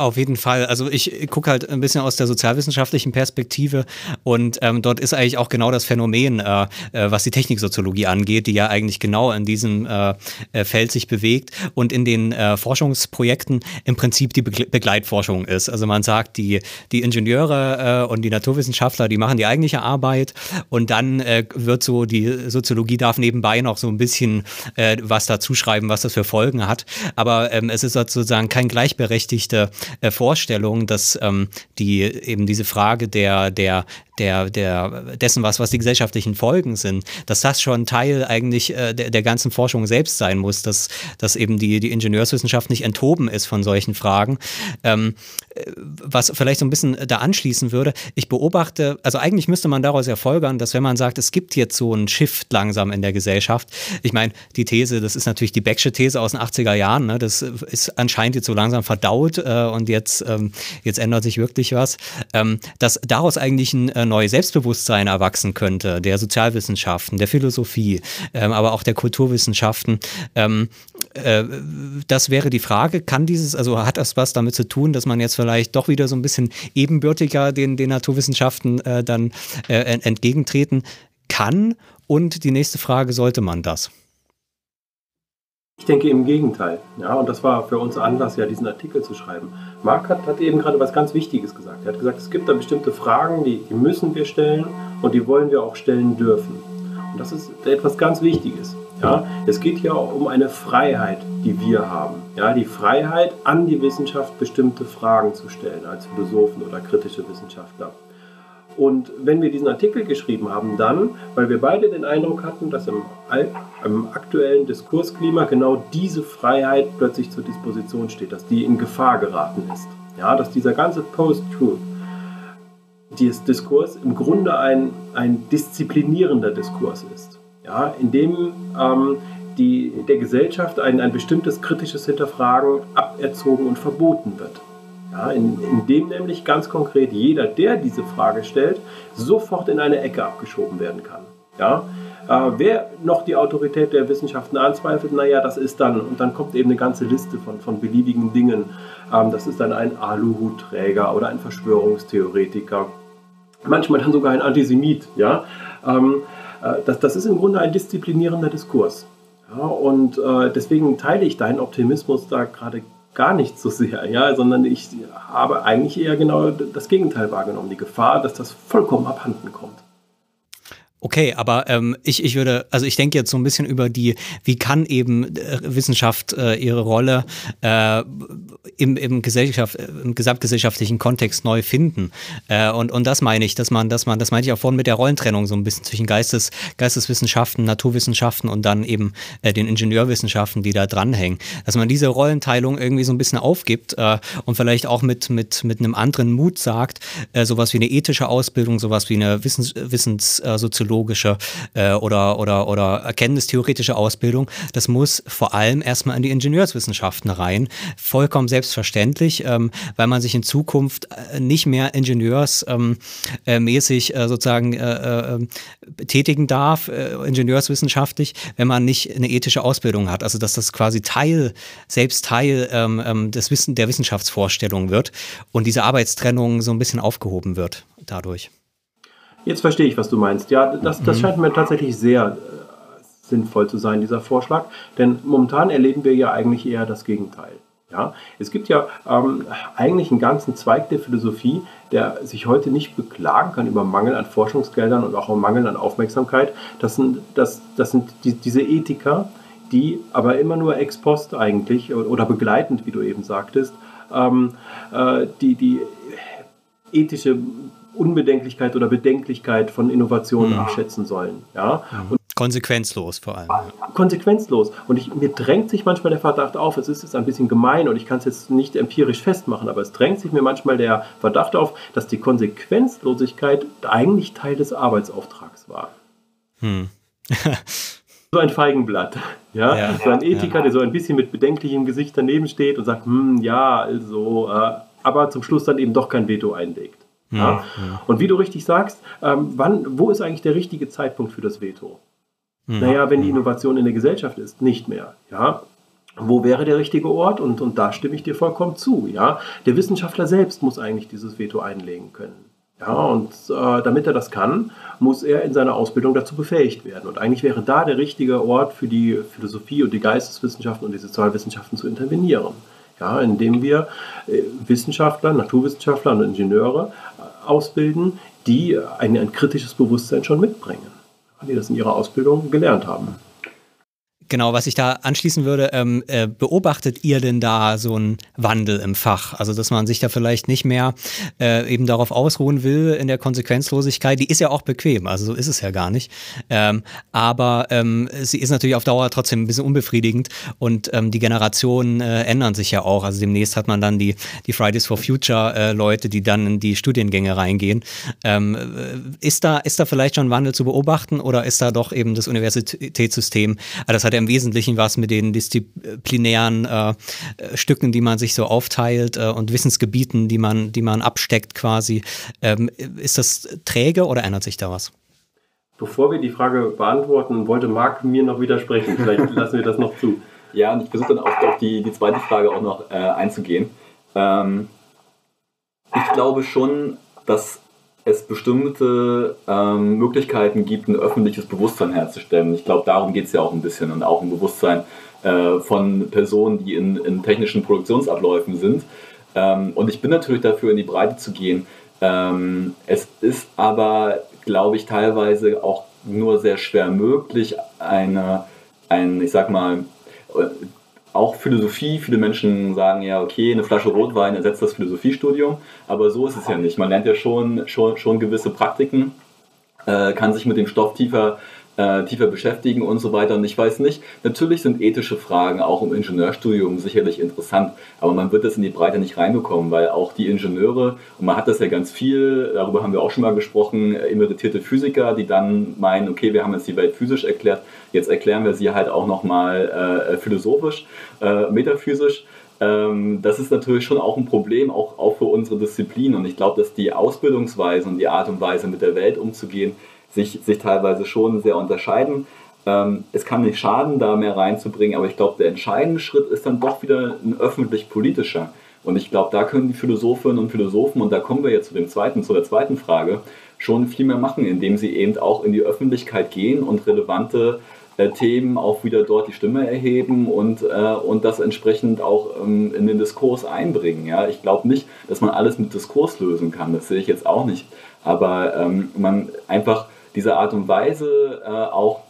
auf jeden Fall. Also ich gucke halt ein bisschen aus der sozialwissenschaftlichen Perspektive und ähm, dort ist eigentlich auch genau das Phänomen, äh, äh, was die Techniksoziologie angeht, die ja eigentlich genau in diesem äh, äh Feld sich bewegt und in den äh, Forschungsprojekten im Prinzip die Be Begleitforschung ist. Also man sagt, die, die Ingenieure äh, und die Naturwissenschaftler, die machen die eigentliche Arbeit und dann wird so, die Soziologie darf nebenbei noch so ein bisschen was dazu schreiben, was das für Folgen hat. Aber ähm, es ist sozusagen kein gleichberechtigter äh, Vorstellung, dass ähm, die eben diese Frage der, der, der, der, dessen, was, was die gesellschaftlichen Folgen sind, dass das schon Teil eigentlich äh, der, der ganzen Forschung selbst sein muss, dass, dass eben die, die Ingenieurswissenschaft nicht enthoben ist von solchen Fragen. Ähm, äh, was vielleicht so ein bisschen da anschließen würde, ich beobachte, also eigentlich müsste man daraus erfolgern, dass wenn man sagt, es gibt jetzt so einen Shift langsam in der Gesellschaft, ich meine, die These, das ist natürlich die Becksche These aus den 80er Jahren, ne, das ist anscheinend jetzt so langsam verdaut äh, und jetzt, ähm, jetzt ändert sich wirklich was, ähm, dass daraus eigentlich ein äh, neues Selbstbewusstsein erwachsen könnte, der Sozialwissenschaften, der Philosophie, ähm, aber auch der Kulturwissenschaften. Ähm, äh, das wäre die Frage, kann dieses, also hat das was damit zu tun, dass man jetzt vielleicht doch wieder so ein bisschen ebenbürtiger den, den Naturwissenschaften äh, dann äh, entgegentreten kann? Und die nächste Frage, sollte man das? Ich denke im Gegenteil. Ja, und das war für uns Anlass, ja, diesen Artikel zu schreiben. Marc hat, hat eben gerade was ganz Wichtiges gesagt. Er hat gesagt, es gibt da bestimmte Fragen, die, die müssen wir stellen und die wollen wir auch stellen dürfen. Und das ist etwas ganz Wichtiges. Ja, es geht hier auch um eine Freiheit, die wir haben. Ja, die Freiheit, an die Wissenschaft bestimmte Fragen zu stellen, als Philosophen oder kritische Wissenschaftler. Und wenn wir diesen Artikel geschrieben haben, dann, weil wir beide den Eindruck hatten, dass im, im, aktuellen Diskursklima genau diese Freiheit plötzlich zur Disposition steht, dass die in Gefahr geraten ist. Ja, dass dieser ganze Post-Truth, dieses Diskurs im Grunde ein, ein disziplinierender Diskurs ist. ja, indem ähm, die, der Gesellschaft ein, ein bestimmtes kritisches Hinterfragen aberzogen und verboten wird. Ja, in, indem nämlich ganz konkret jeder, der diese Frage stellt, sofort in eine Ecke abgeschoben werden kann. Ja? Äh, wer noch die Autorität der Wissenschaften anzweifelt, naja, das ist dann, und dann kommt eben eine ganze Liste von, von beliebigen Dingen. Ähm, das ist dann ein Aluhutträger oder ein Verschwörungstheoretiker, manchmal dann sogar ein Antisemit. Ja? Ähm, äh, das, das ist im Grunde ein disziplinierender Diskurs. Ja? Und äh, deswegen teile ich deinen Optimismus da gerade gar nicht so sehr, ja, sondern ich habe eigentlich eher genau das Gegenteil wahrgenommen, die Gefahr, dass das vollkommen abhanden kommt. Okay, aber ähm, ich, ich würde, also ich denke jetzt so ein bisschen über die, wie kann eben äh, Wissenschaft äh, ihre Rolle äh, im, im, Gesellschaft, im gesamtgesellschaftlichen Kontext neu finden. Äh, und, und das meine ich, dass man, dass man, das meine ich auch vorhin mit der Rollentrennung so ein bisschen zwischen Geistes, Geisteswissenschaften, Naturwissenschaften und dann eben äh, den Ingenieurwissenschaften, die da dranhängen. Dass man diese Rollenteilung irgendwie so ein bisschen aufgibt äh, und vielleicht auch mit, mit, mit einem anderen Mut sagt, äh, sowas wie eine ethische Ausbildung, sowas wie eine Wissens, Wissenssoziologie, soziologische äh, oder, oder, oder erkenntnistheoretische Ausbildung, das muss vor allem erstmal in die Ingenieurswissenschaften rein. Vollkommen selbstverständlich, ähm, weil man sich in Zukunft äh, nicht mehr ingenieursmäßig ähm, äh, sozusagen äh, äh, betätigen darf, äh, ingenieurswissenschaftlich, wenn man nicht eine ethische Ausbildung hat. Also dass das quasi Teil, selbst Teil ähm, ähm des Wissen, der Wissenschaftsvorstellung wird und diese Arbeitstrennung so ein bisschen aufgehoben wird dadurch. Jetzt verstehe ich, was du meinst. Ja, das, das mhm. scheint mir tatsächlich sehr äh, sinnvoll zu sein, dieser Vorschlag. Denn momentan erleben wir ja eigentlich eher das Gegenteil. Ja, es gibt ja ähm, eigentlich einen ganzen Zweig der Philosophie, der sich heute nicht beklagen kann über Mangel an Forschungsgeldern und auch um Mangel an Aufmerksamkeit. Das sind, das, das sind die, diese Ethiker, die aber immer nur ex post eigentlich oder begleitend, wie du eben sagtest, ähm, äh, die, die ethische Unbedenklichkeit oder Bedenklichkeit von Innovationen mhm. abschätzen sollen. Ja? Mhm. Konsequenzlos vor allem. Konsequenzlos. Und ich, mir drängt sich manchmal der Verdacht auf, es ist jetzt ein bisschen gemein und ich kann es jetzt nicht empirisch festmachen, aber es drängt sich mir manchmal der Verdacht auf, dass die Konsequenzlosigkeit eigentlich Teil des Arbeitsauftrags war. Hm. so ein Feigenblatt. Ja? ja so ein Ethiker, ja. der so ein bisschen mit bedenklichem Gesicht daneben steht und sagt, hm, ja, also, äh, aber zum Schluss dann eben doch kein Veto einlegt. Ja, ja. Und wie du richtig sagst, ähm, wann, wo ist eigentlich der richtige Zeitpunkt für das Veto? Mhm. Naja, wenn die Innovation in der Gesellschaft ist, nicht mehr. Ja, wo wäre der richtige Ort? Und, und da stimme ich dir vollkommen zu. Ja, der Wissenschaftler selbst muss eigentlich dieses Veto einlegen können. Ja, und äh, damit er das kann, muss er in seiner Ausbildung dazu befähigt werden. Und eigentlich wäre da der richtige Ort für die Philosophie und die Geisteswissenschaften und die Sozialwissenschaften zu intervenieren ja, indem wir äh, Wissenschaftler, Naturwissenschaftler und Ingenieure äh, ausbilden, die ein, ein kritisches Bewusstsein schon mitbringen, die das in ihrer Ausbildung gelernt haben. Genau, was ich da anschließen würde, ähm, äh, beobachtet ihr denn da so einen Wandel im Fach? Also, dass man sich da vielleicht nicht mehr äh, eben darauf ausruhen will in der Konsequenzlosigkeit. Die ist ja auch bequem, also so ist es ja gar nicht. Ähm, aber ähm, sie ist natürlich auf Dauer trotzdem ein bisschen unbefriedigend und ähm, die Generationen äh, ändern sich ja auch. Also demnächst hat man dann die, die Fridays for Future äh, Leute, die dann in die Studiengänge reingehen. Ähm, äh, ist, da, ist da vielleicht schon Wandel zu beobachten oder ist da doch eben das Universitätssystem, also das hat ja im Wesentlichen was mit den disziplinären äh, Stücken, die man sich so aufteilt äh, und Wissensgebieten, die man, die man absteckt quasi. Ähm, ist das träge oder ändert sich da was? Bevor wir die Frage beantworten, wollte Marc mir noch widersprechen. Vielleicht lassen wir das noch zu. Ja, und ich versuche dann auch auf die, die zweite Frage auch noch äh, einzugehen. Ähm, ich glaube schon, dass es bestimmte ähm, Möglichkeiten gibt, ein öffentliches Bewusstsein herzustellen. Ich glaube, darum geht es ja auch ein bisschen und auch ein Bewusstsein äh, von Personen, die in, in technischen Produktionsabläufen sind. Ähm, und ich bin natürlich dafür, in die Breite zu gehen. Ähm, es ist aber, glaube ich, teilweise auch nur sehr schwer möglich, eine, ein, ich sag mal, auch Philosophie. Viele Menschen sagen ja, okay, eine Flasche Rotwein ersetzt das Philosophiestudium, aber so ist es ja nicht. Man lernt ja schon, schon, schon gewisse Praktiken, äh, kann sich mit dem Stoff tiefer äh, äh, tiefer beschäftigen und so weiter. Und ich weiß nicht, natürlich sind ethische Fragen auch im Ingenieurstudium sicherlich interessant, aber man wird das in die Breite nicht reinbekommen, weil auch die Ingenieure, und man hat das ja ganz viel, darüber haben wir auch schon mal gesprochen, emeritierte Physiker, die dann meinen, okay, wir haben jetzt die Welt physisch erklärt, jetzt erklären wir sie halt auch nochmal äh, philosophisch, äh, metaphysisch ähm, das ist natürlich schon auch ein Problem, auch, auch für unsere Disziplin. Und ich glaube, dass die Ausbildungsweise und die Art und Weise, mit der Welt umzugehen, sich, sich teilweise schon sehr unterscheiden. Ähm, es kann nicht schaden, da mehr reinzubringen, aber ich glaube, der entscheidende Schritt ist dann doch wieder ein öffentlich-politischer. Und ich glaube, da können die Philosophinnen und Philosophen, und da kommen wir jetzt zu, dem zweiten, zu der zweiten Frage, schon viel mehr machen, indem sie eben auch in die Öffentlichkeit gehen und relevante äh, Themen auch wieder dort die Stimme erheben und, äh, und das entsprechend auch ähm, in den Diskurs einbringen. Ja? Ich glaube nicht, dass man alles mit Diskurs lösen kann, das sehe ich jetzt auch nicht. Aber ähm, man einfach diese Art und Weise äh, auch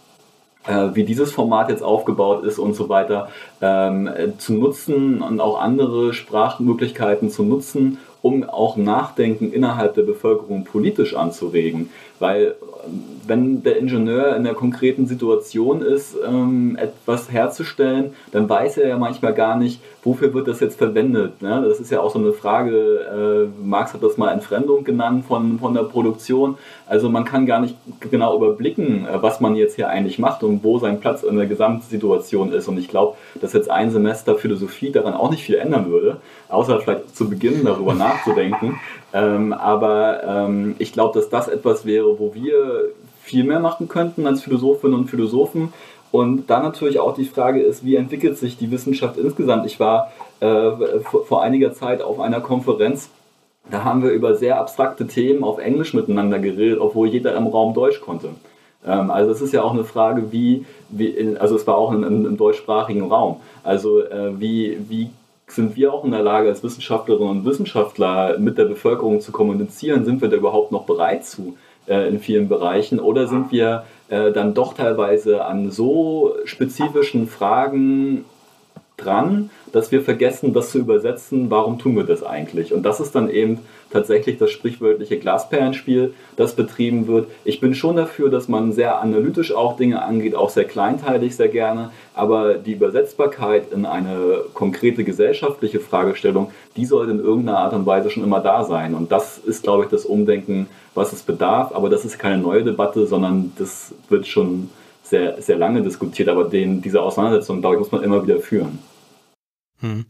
äh, wie dieses Format jetzt aufgebaut ist und so weiter, ähm, zu nutzen und auch andere Sprachmöglichkeiten zu nutzen, um auch Nachdenken innerhalb der Bevölkerung politisch anzuregen. Weil wenn der Ingenieur in der konkreten Situation ist, ähm, etwas herzustellen, dann weiß er ja manchmal gar nicht, wofür wird das jetzt verwendet. Ne? Das ist ja auch so eine Frage, äh, Marx hat das mal Entfremdung genannt von, von der Produktion. Also man kann gar nicht genau überblicken, äh, was man jetzt hier eigentlich macht und wo sein Platz in der Gesamtsituation ist. Und ich glaube, dass jetzt ein Semester Philosophie daran auch nicht viel ändern würde, außer vielleicht zu Beginn darüber nachzudenken. Ähm, aber ähm, ich glaube, dass das etwas wäre, wo wir viel mehr machen könnten als Philosophinnen und Philosophen. Und dann natürlich auch die Frage ist, wie entwickelt sich die Wissenschaft insgesamt? Ich war äh, vor, einiger Zeit auf einer Konferenz, da haben wir über sehr abstrakte Themen auf Englisch miteinander geredet, obwohl jeder im Raum Deutsch konnte. Ähm, also es ist ja auch eine Frage, wie, wie in, also es war auch im, im deutschsprachigen Raum. Also äh, wie, wie sind wir auch in der Lage, als Wissenschaftlerinnen und Wissenschaftler mit der Bevölkerung zu kommunizieren? Sind wir da überhaupt noch bereit zu äh, in vielen Bereichen? Oder sind wir äh, dann doch teilweise an so spezifischen Fragen dran, dass wir vergessen, das zu übersetzen, warum tun wir das eigentlich? Und das ist dann eben tatsächlich das sprichwörtliche Glasperlenspiel, das betrieben wird. Ich bin schon dafür, dass man sehr analytisch auch Dinge angeht, auch sehr kleinteilig sehr gerne, aber die Übersetzbarkeit in eine konkrete gesellschaftliche Fragestellung, die sollte in irgendeiner Art und Weise schon immer da sein. Und das ist, glaube ich, das Umdenken, was es bedarf. Aber das ist keine neue Debatte, sondern das wird schon sehr, sehr lange diskutiert. Aber den, diese Auseinandersetzung, glaube ich, muss man immer wieder führen. Hm.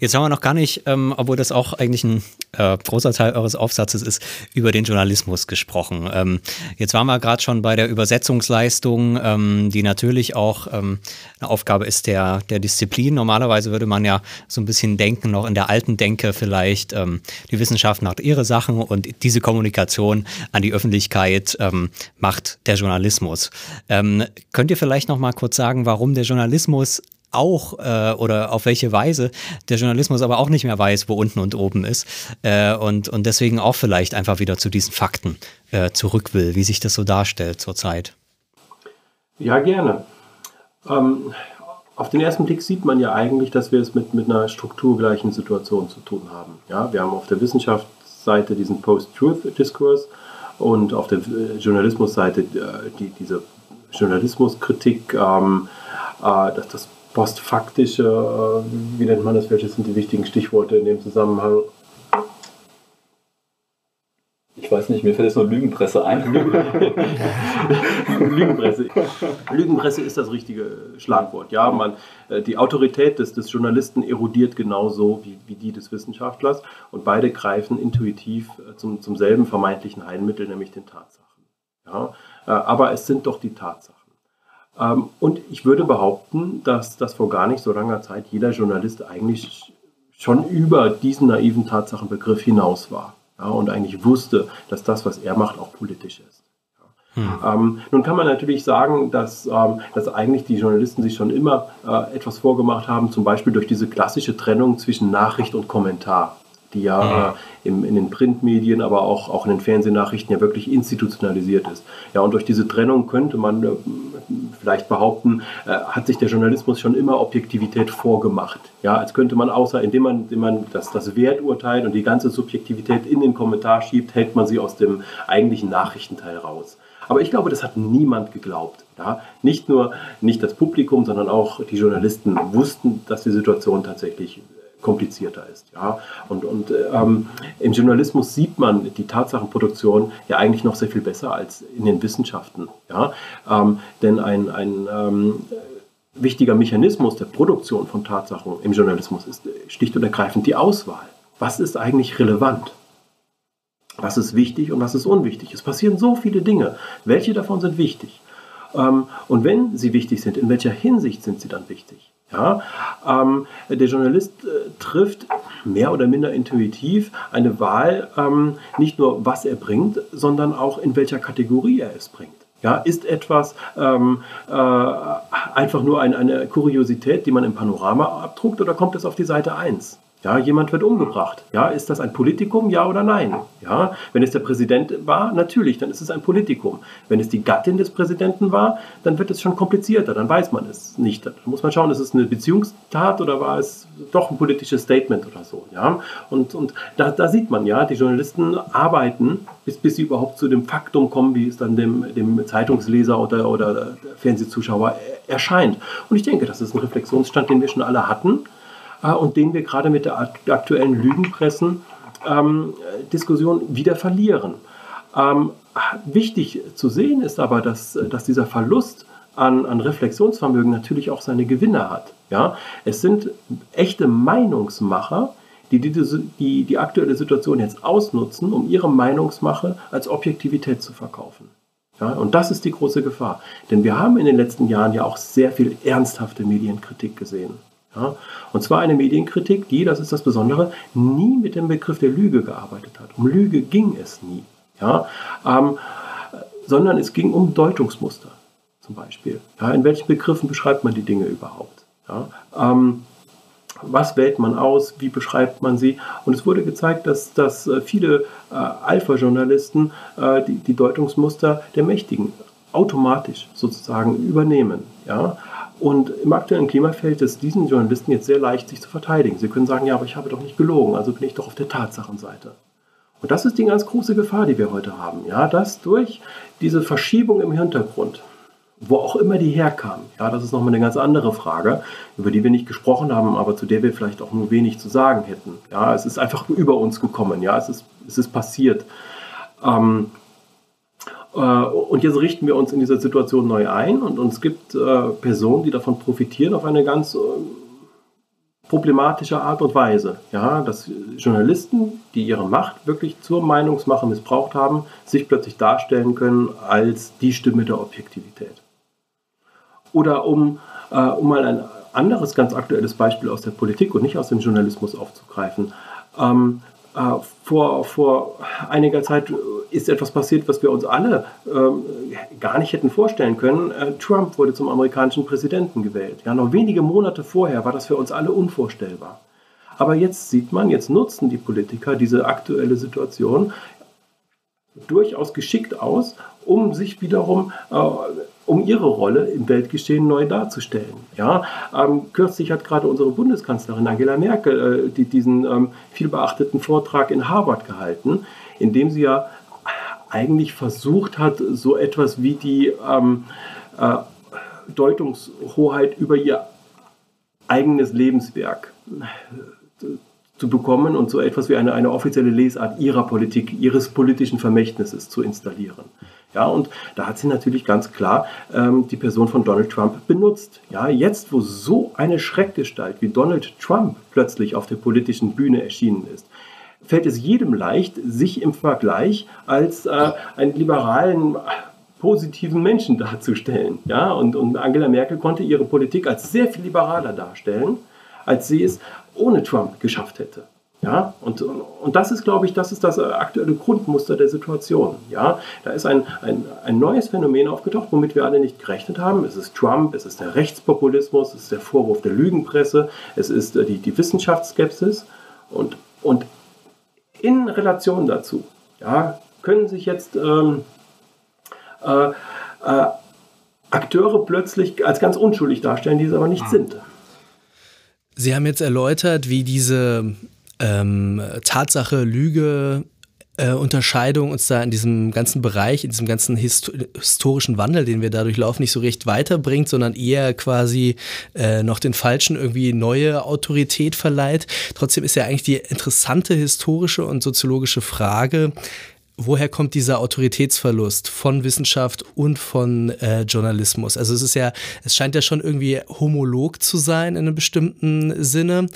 Jetzt haben wir noch gar nicht, ähm, obwohl das auch eigentlich ein äh, großer Teil eures Aufsatzes ist, über den Journalismus gesprochen. Ähm, jetzt waren wir gerade schon bei der Übersetzungsleistung, ähm, die natürlich auch ähm, eine Aufgabe ist der, der Disziplin. Normalerweise würde man ja so ein bisschen denken, noch in der alten Denke vielleicht, ähm, die Wissenschaft macht ihre Sachen und diese Kommunikation an die Öffentlichkeit ähm, macht der Journalismus. könnt ihr vielleicht noch mal kurz sagen, warum der Journalismus auch äh, oder auf welche Weise der Journalismus aber auch nicht mehr weiß, wo unten und oben ist äh, und, und deswegen auch vielleicht einfach wieder zu diesen Fakten äh, zurück will, wie sich das so darstellt zurzeit. Ja, gerne. Ähm, auf den ersten Blick sieht man ja eigentlich, dass wir es mit, mit einer strukturgleichen Situation zu tun haben. Ja, wir haben auf der Wissenschaftsseite diesen Post-Truth-Diskurs und auf der äh, Journalismusseite äh, die, diese Journalismuskritik, ähm, äh, dass das postfaktische, äh, wie nennt man das, welche sind die wichtigen Stichworte in dem Zusammenhang? Ich weiß nicht, mir fällt jetzt nur Lügenpresse ein. Lügenpresse. Lügenpresse ist das richtige Schlagwort. Ja, man, äh, die Autorität des, des Journalisten erodiert genauso wie, wie die des Wissenschaftlers und beide greifen intuitiv äh, zum, zum selben vermeintlichen Heilmittel, nämlich den Tatsachen. Ja, aber es sind doch die Tatsachen. Ähm, und ich würde behaupten, dass das vor gar nicht so langer Zeit jeder Journalist eigentlich schon über diesen naiven Tatsachenbegriff hinaus war ja, und eigentlich wusste, dass das, was er macht, auch politisch ist. Hm. Ähm, nun kann man natürlich sagen, dass, ähm, dass eigentlich die Journalisten sich schon immer äh, etwas vorgemacht haben, zum Beispiel durch diese klassische Trennung zwischen Nachricht und Kommentar die ja äh, im, in den Printmedien, aber auch, auch in den Fernsehnachrichten ja wirklich institutionalisiert ist. Ja, und durch diese Trennung könnte man äh, vielleicht behaupten, äh, hat sich der Journalismus schon immer Objektivität vorgemacht. Ja, als könnte man außer, indem man, indem man das, das Werturteil und die ganze Subjektivität in den Kommentar schiebt, hält man sie aus dem eigentlichen Nachrichtenteil raus. Aber ich glaube, das hat niemand geglaubt. Ja? Nicht nur nicht das Publikum, sondern auch die Journalisten wussten, dass die Situation tatsächlich komplizierter ist. Ja? Und, und ähm, im Journalismus sieht man die Tatsachenproduktion ja eigentlich noch sehr viel besser als in den Wissenschaften. Ja? Ähm, denn ein, ein ähm, wichtiger Mechanismus der Produktion von Tatsachen im Journalismus ist schlicht und ergreifend die Auswahl. Was ist eigentlich relevant? Was ist wichtig und was ist unwichtig? Es passieren so viele Dinge. Welche davon sind wichtig? Ähm, und wenn sie wichtig sind, in welcher Hinsicht sind sie dann wichtig? Ja, ähm, der Journalist äh, trifft mehr oder minder intuitiv eine Wahl, ähm, nicht nur was er bringt, sondern auch in welcher Kategorie er es bringt. Ja, ist etwas ähm, äh, einfach nur ein, eine Kuriosität, die man im Panorama abdruckt, oder kommt es auf die Seite 1? Ja, jemand wird umgebracht. Ja, ist das ein Politikum? Ja oder nein? Ja, wenn es der Präsident war, natürlich, dann ist es ein Politikum. Wenn es die Gattin des Präsidenten war, dann wird es schon komplizierter, dann weiß man es nicht. Da muss man schauen, ist es eine Beziehungstat oder war es doch ein politisches Statement oder so. Ja, und, und da, da sieht man ja, die Journalisten arbeiten, bis, bis sie überhaupt zu dem Faktum kommen, wie es dann dem, dem Zeitungsleser oder, oder Fernsehzuschauer erscheint. Und ich denke, das ist ein Reflexionsstand, den wir schon alle hatten äh, und den wir gerade mit der aktuellen Lügenpressen ähm, wieder verlieren. Ähm, wichtig zu sehen ist aber, dass, dass dieser Verlust an, an Reflexionsvermögen natürlich auch seine Gewinne hat. Ja? Es sind echte Meinungsmacher, die die, die die aktuelle Situation jetzt ausnutzen, um ihre Meinungsmache als Objektivität zu verkaufen. Ja, und das ist die große Gefahr. Denn wir haben in den letzten Jahren ja auch sehr viel ernsthafte Medienkritik gesehen. Ja? Und zwar eine Medienkritik, die, das ist das Besondere, nie mit dem Begriff der Lüge gearbeitet hat. Um Lüge ging es nie. Ja? Ähm, sondern es ging um Deutungsmuster zum Beispiel. Ja, in welchen Begriffen beschreibt man die Dinge überhaupt? Ja? Ähm, was wählt man aus? Wie beschreibt man sie? Und es wurde gezeigt, dass, dass äh, viele äh, Alpha-Journalisten äh, die, die Deutungsmuster der Mächtigen automatisch sozusagen übernehmen. Ja? Und im aktuellen Klima fällt es diesen Journalisten jetzt sehr leicht, sich zu verteidigen. Sie können sagen, ja, aber ich habe doch nicht gelogen, also bin ich doch auf der Tatsachenseite. Und das ist die ganz große Gefahr, die wir heute haben. Ja, dass durch diese Verschiebung im Hintergrund, wo auch immer die herkam, ja, das ist nochmal eine ganz andere Frage, über die wir nicht gesprochen haben, aber zu der wir vielleicht auch nur wenig zu sagen hätten. Ja, es ist einfach über uns gekommen, ja, es ist, es ist passiert. Ähm, äh, und jetzt richten wir uns in dieser Situation neu ein und, es gibt äh, Personen, die davon profitieren auf eine ganz äh, problematische Art und Weise. Ja, dass Journalisten, die ihre Macht wirklich zur Meinungsmache missbraucht haben, sich plötzlich darstellen können als die Stimme der Objektivität. Oder um, um mal ein anderes ganz aktuelles Beispiel aus der Politik und nicht aus dem Journalismus aufzugreifen. Ähm, äh, vor, vor einiger Zeit ist etwas passiert, was wir uns alle ähm, gar nicht hätten vorstellen können. Äh, Trump wurde zum amerikanischen Präsidenten gewählt. Ja, noch wenige Monate vorher war das für uns alle unvorstellbar. Aber jetzt sieht man, jetzt nutzen die Politiker diese aktuelle Situation durchaus geschickt aus, um sich wiederum äh, um ihre Rolle im Weltgeschehen neu darzustellen. Ja, ähm, kürzlich hat gerade unsere Bundeskanzlerin Angela Merkel äh, die, diesen ähm, vielbeachteten Vortrag in Harvard gehalten, in dem sie ja eigentlich versucht hat, so etwas wie die ähm, äh, Deutungshoheit über ihr eigenes Lebenswerk äh, zu bekommen und so etwas wie eine, eine offizielle Lesart ihrer Politik, ihres politischen Vermächtnisses zu installieren. Ja, und da hat sie natürlich ganz klar ähm, die Person von Donald Trump benutzt. Ja, jetzt, wo so eine Schreckgestalt wie Donald Trump plötzlich auf der politischen Bühne erschienen ist, fällt es jedem leicht, sich im Vergleich als äh, einen liberalen, positiven Menschen darzustellen. Ja, und, und Angela Merkel konnte ihre Politik als sehr viel liberaler darstellen, als sie es ohne Trump geschafft hätte. Ja, und, und das ist, glaube ich, das ist das aktuelle Grundmuster der Situation. Ja, da ist ein, ein, ein neues Phänomen aufgetaucht, womit wir alle nicht gerechnet haben. Es ist Trump, es ist der Rechtspopulismus, es ist der Vorwurf der Lügenpresse, es ist äh, die, die Wissenschaftsskepsis. Und, und in Relation dazu ja, können sich jetzt ähm, äh, äh, Akteure plötzlich als ganz unschuldig darstellen, die es aber nicht ah. sind. Sie haben jetzt erläutert, wie diese ähm, Tatsache, Lüge äh, Unterscheidung uns da in diesem ganzen Bereich, in diesem ganzen Hist historischen Wandel, den wir dadurch laufen, nicht so recht weiterbringt, sondern eher quasi äh, noch den Falschen irgendwie neue Autorität verleiht. Trotzdem ist ja eigentlich die interessante historische und soziologische Frage, woher kommt dieser Autoritätsverlust von Wissenschaft und von äh, Journalismus? Also es ist ja, es scheint ja schon irgendwie homolog zu sein in einem bestimmten Sinne.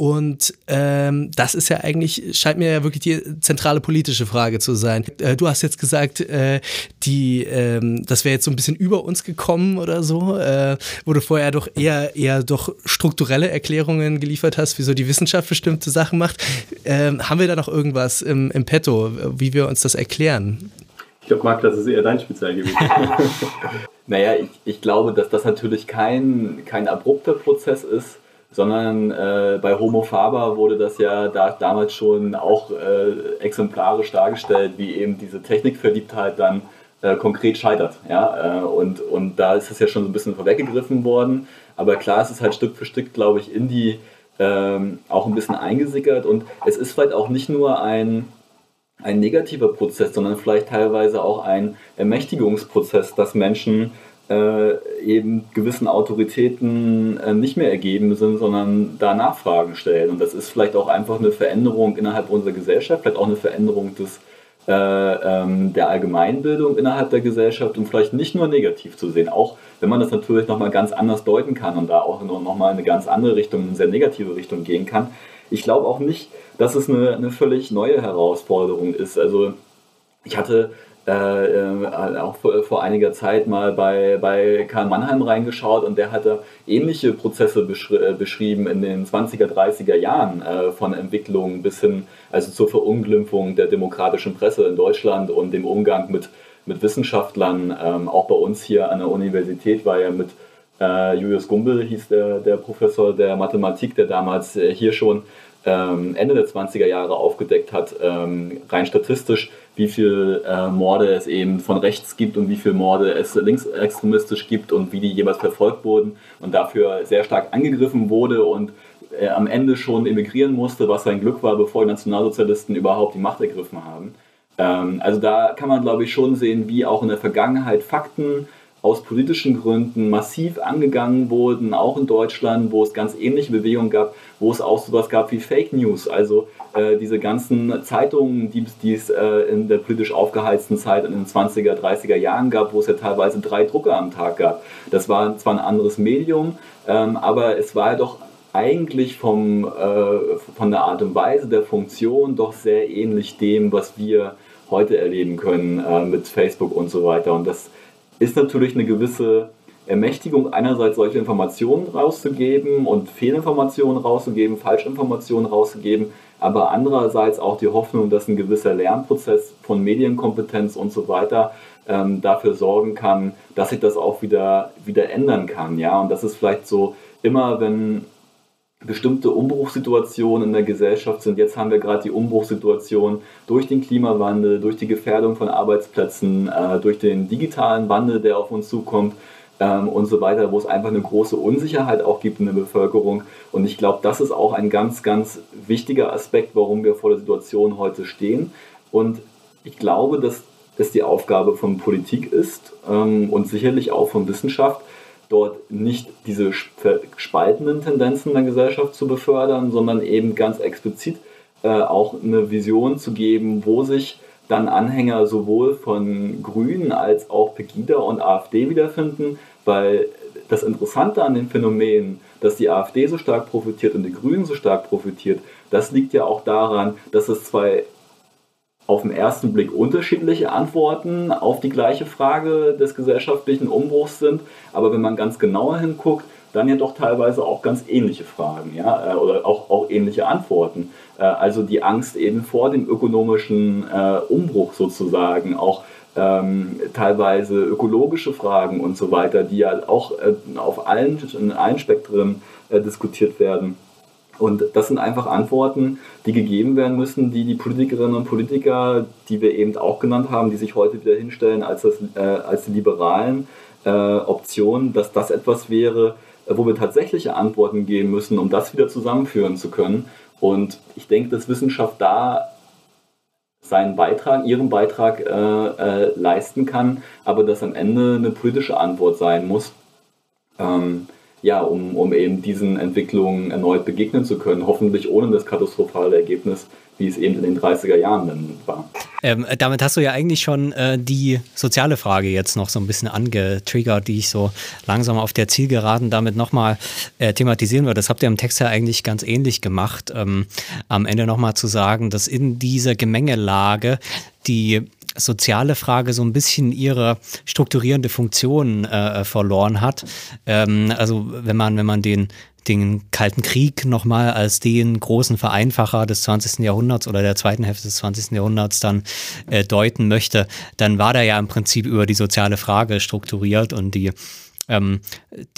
Und ähm, das ist ja eigentlich, scheint mir ja wirklich die zentrale politische Frage zu sein. Äh, du hast jetzt gesagt, äh, die, ähm, das wäre jetzt so ein bisschen über uns gekommen oder so, äh, wo du vorher doch eher, eher doch strukturelle Erklärungen geliefert hast, wieso die Wissenschaft bestimmte Sachen macht. Ähm, haben wir da noch irgendwas im, im Petto, wie wir uns das erklären? Ich glaube, Marc, das ist eher dein Spezialgebiet. naja, ich, ich glaube, dass das natürlich kein, kein abrupter Prozess ist sondern äh, bei Homo Faber wurde das ja da, damals schon auch äh, exemplarisch dargestellt, wie eben diese Technikverliebtheit dann äh, konkret scheitert. Ja? Äh, und, und da ist es ja schon so ein bisschen vorweggegriffen worden, aber klar, es ist halt Stück für Stück, glaube ich, in die ähm, auch ein bisschen eingesickert und es ist vielleicht auch nicht nur ein ein negativer Prozess, sondern vielleicht teilweise auch ein Ermächtigungsprozess, dass Menschen äh, eben gewissen Autoritäten äh, nicht mehr ergeben sind, sondern da Nachfragen stellen. Und das ist vielleicht auch einfach eine Veränderung innerhalb unserer Gesellschaft, vielleicht auch eine Veränderung des, äh, ähm, der Allgemeinbildung innerhalb der Gesellschaft und vielleicht nicht nur negativ zu sehen, auch wenn man das natürlich nochmal ganz anders deuten kann und da auch nochmal in eine ganz andere Richtung, eine sehr negative Richtung gehen kann. Ich glaube auch nicht, dass es eine, eine völlig neue Herausforderung ist. Also ich hatte äh, äh, auch vor, vor, einiger Zeit mal bei, bei Karl Mannheim reingeschaut und der hatte ähnliche Prozesse beschri äh, beschrieben in den 20er, 30er Jahren äh, von Entwicklung bis hin also zur Verunglimpfung der demokratischen Presse in Deutschland und dem Umgang mit, mit Wissenschaftlern. Ähm, auch bei uns hier an der Universität war ja mit äh, Julius Gumbel, hieß der, der Professor der Mathematik, der damals äh, hier schon ähm, Ende der 20er Jahre aufgedeckt hat, ähm, rein statistisch, wie viele äh, Morde es eben von rechts gibt und wie viele Morde es linksextremistisch gibt und wie die jeweils verfolgt wurden und dafür sehr stark angegriffen wurde und äh, am Ende schon emigrieren musste, was sein Glück war, bevor die Nationalsozialisten überhaupt die Macht ergriffen haben. Ähm, also da kann man, glaube ich, schon sehen, wie auch in der Vergangenheit Fakten aus politischen Gründen massiv angegangen wurden, auch in Deutschland, wo es ganz ähnliche Bewegungen gab, wo es auch sowas gab wie Fake News, also äh, diese ganzen Zeitungen, die, die es äh, in der politisch aufgeheizten Zeit in den 20er, 30er Jahren gab, wo es ja teilweise drei Drucker am Tag gab. Das war zwar ein anderes Medium, ähm, aber es war ja doch eigentlich vom, äh, von der Art und Weise der Funktion doch sehr ähnlich dem, was wir heute erleben können äh, mit Facebook und so weiter. Und das ist natürlich eine gewisse Ermächtigung, einerseits solche Informationen rauszugeben und Fehlinformationen rauszugeben, Falschinformationen rauszugeben, aber andererseits auch die Hoffnung, dass ein gewisser Lernprozess von Medienkompetenz und so weiter ähm, dafür sorgen kann, dass sich das auch wieder, wieder ändern kann. Ja? Und das ist vielleicht so immer, wenn bestimmte Umbruchssituationen in der Gesellschaft sind. Jetzt haben wir gerade die Umbruchssituation durch den Klimawandel, durch die Gefährdung von Arbeitsplätzen, äh, durch den digitalen Wandel, der auf uns zukommt ähm, und so weiter, wo es einfach eine große Unsicherheit auch gibt in der Bevölkerung. Und ich glaube, das ist auch ein ganz, ganz wichtiger Aspekt, warum wir vor der Situation heute stehen. Und ich glaube, dass es die Aufgabe von Politik ist ähm, und sicherlich auch von Wissenschaft, dort nicht diese spaltenden Tendenzen der Gesellschaft zu befördern, sondern eben ganz explizit äh, auch eine Vision zu geben, wo sich dann Anhänger sowohl von Grünen als auch Pegida und AfD wiederfinden, weil das Interessante an dem Phänomen, dass die AfD so stark profitiert und die Grünen so stark profitiert, das liegt ja auch daran, dass es zwei auf den ersten Blick unterschiedliche Antworten auf die gleiche Frage des gesellschaftlichen Umbruchs sind, aber wenn man ganz genauer hinguckt, dann ja doch teilweise auch ganz ähnliche Fragen, ja, äh, oder auch, auch ähnliche Antworten. Äh, also die Angst eben vor dem ökonomischen äh, Umbruch sozusagen, auch ähm, teilweise ökologische Fragen und so weiter, die ja auch auf allen, in allen Spektren diskutiert werden. Und das sind einfach Antworten, die gegeben werden müssen, die die Politikerinnen und Politiker, die wir eben auch genannt haben, die sich heute wieder hinstellen als, das, äh, als die liberalen äh, Optionen, dass das etwas wäre, äh, wo wir tatsächliche Antworten geben müssen, um das wieder zusammenführen zu können. Und ich denke, dass Wissenschaft da seinen Beitrag, ihren Beitrag äh, äh, leisten kann, aber dass am Ende eine politische Antwort sein muss, ähm, ja, um, um eben diesen Entwicklungen erneut begegnen zu können, hoffentlich ohne das katastrophale Ergebnis, wie es eben in den 30er Jahren dann war. Ähm, damit hast du ja eigentlich schon äh, die soziale Frage jetzt noch so ein bisschen angetriggert, die ich so langsam auf der Zielgeraden damit nochmal äh, thematisieren würde. Das habt ihr im Text ja eigentlich ganz ähnlich gemacht, ähm, am Ende nochmal zu sagen, dass in dieser Gemengelage die soziale Frage so ein bisschen ihre strukturierende Funktion äh, verloren hat. Ähm, also wenn man, wenn man den den Kalten Krieg nochmal als den großen Vereinfacher des 20. Jahrhunderts oder der zweiten Hälfte des 20. Jahrhunderts dann äh, deuten möchte, dann war der ja im Prinzip über die soziale Frage strukturiert und die ähm,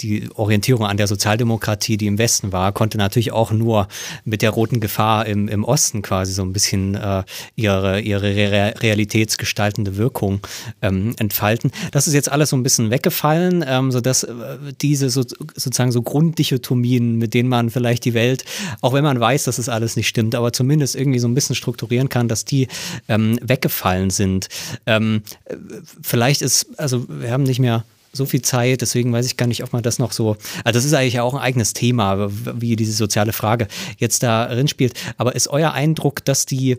die Orientierung an der Sozialdemokratie, die im Westen war, konnte natürlich auch nur mit der roten Gefahr im, im Osten quasi so ein bisschen äh, ihre, ihre re realitätsgestaltende Wirkung ähm, entfalten. Das ist jetzt alles so ein bisschen weggefallen, ähm, sodass äh, diese so, sozusagen so Grunddichotomien, mit denen man vielleicht die Welt, auch wenn man weiß, dass es alles nicht stimmt, aber zumindest irgendwie so ein bisschen strukturieren kann, dass die ähm, weggefallen sind. Ähm, äh, vielleicht ist, also wir haben nicht mehr so viel Zeit, deswegen weiß ich gar nicht, ob man das noch so. Also das ist eigentlich auch ein eigenes Thema, wie diese soziale Frage jetzt darin spielt. Aber ist euer Eindruck, dass die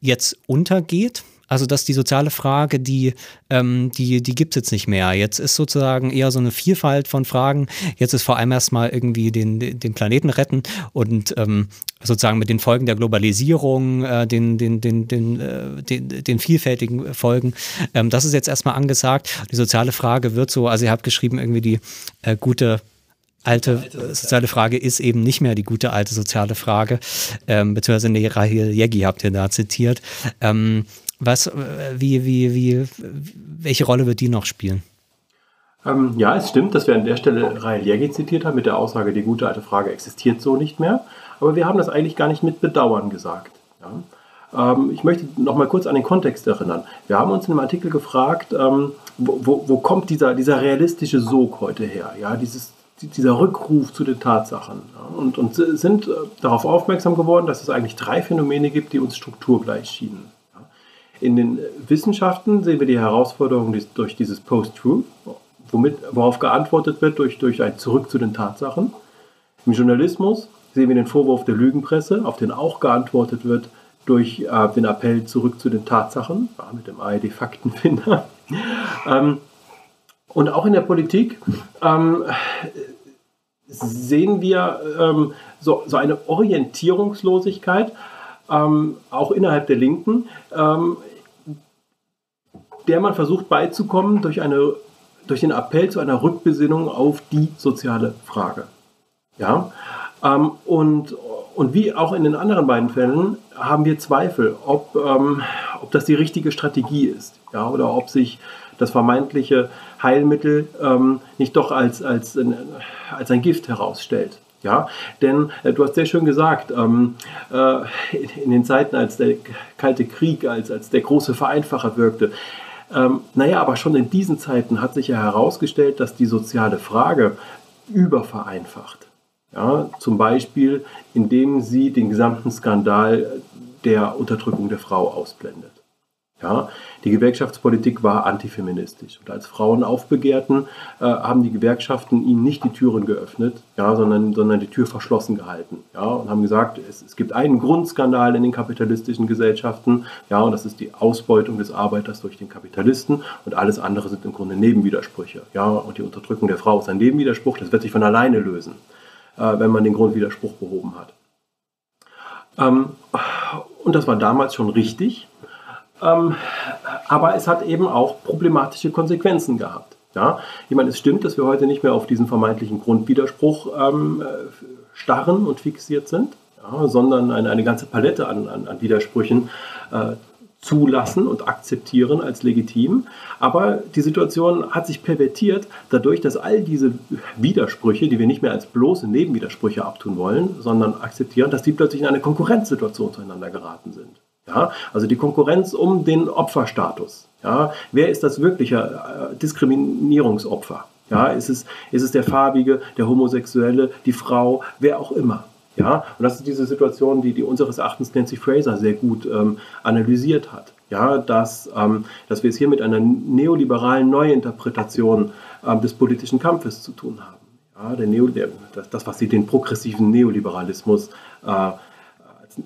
jetzt untergeht? Also, dass die soziale Frage, die, ähm, die, die gibt es jetzt nicht mehr. Jetzt ist sozusagen eher so eine Vielfalt von Fragen. Jetzt ist vor allem erstmal irgendwie den, den Planeten retten und ähm, sozusagen mit den Folgen der Globalisierung, äh, den, den, den, den, äh, den, den, vielfältigen Folgen. Ähm, das ist jetzt erstmal angesagt. Die soziale Frage wird so, also ihr habt geschrieben, irgendwie die äh, gute alte, alte soziale Frage ist eben nicht mehr die gute alte soziale Frage, ähm, beziehungsweise Rahel Yegi habt ihr da zitiert. Ähm, was, wie, wie, wie, welche Rolle wird die noch spielen? Ähm, ja, es stimmt, dass wir an der Stelle Rahel Jägi zitiert haben mit der Aussage, die gute alte Frage existiert so nicht mehr. Aber wir haben das eigentlich gar nicht mit Bedauern gesagt. Ja? Ähm, ich möchte noch mal kurz an den Kontext erinnern. Wir haben uns in einem Artikel gefragt, ähm, wo, wo, wo, kommt dieser, dieser realistische Sog heute her? Ja, dieses, dieser Rückruf zu den Tatsachen. Ja? Und, und sind äh, darauf aufmerksam geworden, dass es eigentlich drei Phänomene gibt, die uns strukturgleich schienen. In den Wissenschaften sehen wir die Herausforderung durch dieses Post-Truth, worauf geantwortet wird durch, durch ein Zurück zu den Tatsachen. Im Journalismus sehen wir den Vorwurf der Lügenpresse, auf den auch geantwortet wird durch äh, den Appell zurück zu den Tatsachen, mit dem ARD-Faktenfinder. ähm, und auch in der Politik ähm, sehen wir ähm, so, so eine Orientierungslosigkeit, ähm, auch innerhalb der Linken, ähm, der man versucht beizukommen durch, eine, durch den Appell zu einer Rückbesinnung auf die soziale Frage. Ja? Ähm, und, und wie auch in den anderen beiden Fällen haben wir Zweifel, ob, ähm, ob das die richtige Strategie ist ja? oder ob sich das vermeintliche Heilmittel ähm, nicht doch als, als, als ein Gift herausstellt. Ja, denn äh, du hast sehr schön gesagt, ähm, äh, in den Zeiten, als der Kalte Krieg, als, als der große Vereinfacher wirkte, ähm, naja, aber schon in diesen Zeiten hat sich ja herausgestellt, dass die soziale Frage übervereinfacht. Ja, zum Beispiel, indem sie den gesamten Skandal der Unterdrückung der Frau ausblendet. Ja, die Gewerkschaftspolitik war antifeministisch. Und als Frauen aufbegehrten, äh, haben die Gewerkschaften ihnen nicht die Türen geöffnet, ja, sondern, sondern die Tür verschlossen gehalten. Ja, und haben gesagt, es, es gibt einen Grundskandal in den kapitalistischen Gesellschaften, ja, und das ist die Ausbeutung des Arbeiters durch den Kapitalisten. Und alles andere sind im Grunde Nebenwidersprüche. Ja, und die Unterdrückung der Frau ist ein Nebenwiderspruch, das wird sich von alleine lösen, äh, wenn man den Grundwiderspruch behoben hat. Ähm, und das war damals schon richtig. Ähm, aber es hat eben auch problematische Konsequenzen gehabt. Ja? Ich meine, es stimmt, dass wir heute nicht mehr auf diesen vermeintlichen Grundwiderspruch ähm, äh, starren und fixiert sind, ja, sondern eine, eine ganze Palette an, an, an Widersprüchen äh, zulassen und akzeptieren als legitim. Aber die Situation hat sich pervertiert dadurch, dass all diese Widersprüche, die wir nicht mehr als bloße Nebenwidersprüche abtun wollen, sondern akzeptieren, dass die plötzlich in eine Konkurrenzsituation zueinander geraten sind. Ja, also die Konkurrenz um den Opferstatus. Ja, wer ist das wirkliche äh, Diskriminierungsopfer? Ja, ist es, ist es der Farbige, der Homosexuelle, die Frau, wer auch immer? Ja, und das ist diese Situation, die, die unseres Erachtens Nancy Fraser sehr gut ähm, analysiert hat. Ja, dass, ähm, dass wir es hier mit einer neoliberalen Neuinterpretation ähm, des politischen Kampfes zu tun haben. Ja, der Neo, der, das, was sie den progressiven Neoliberalismus äh,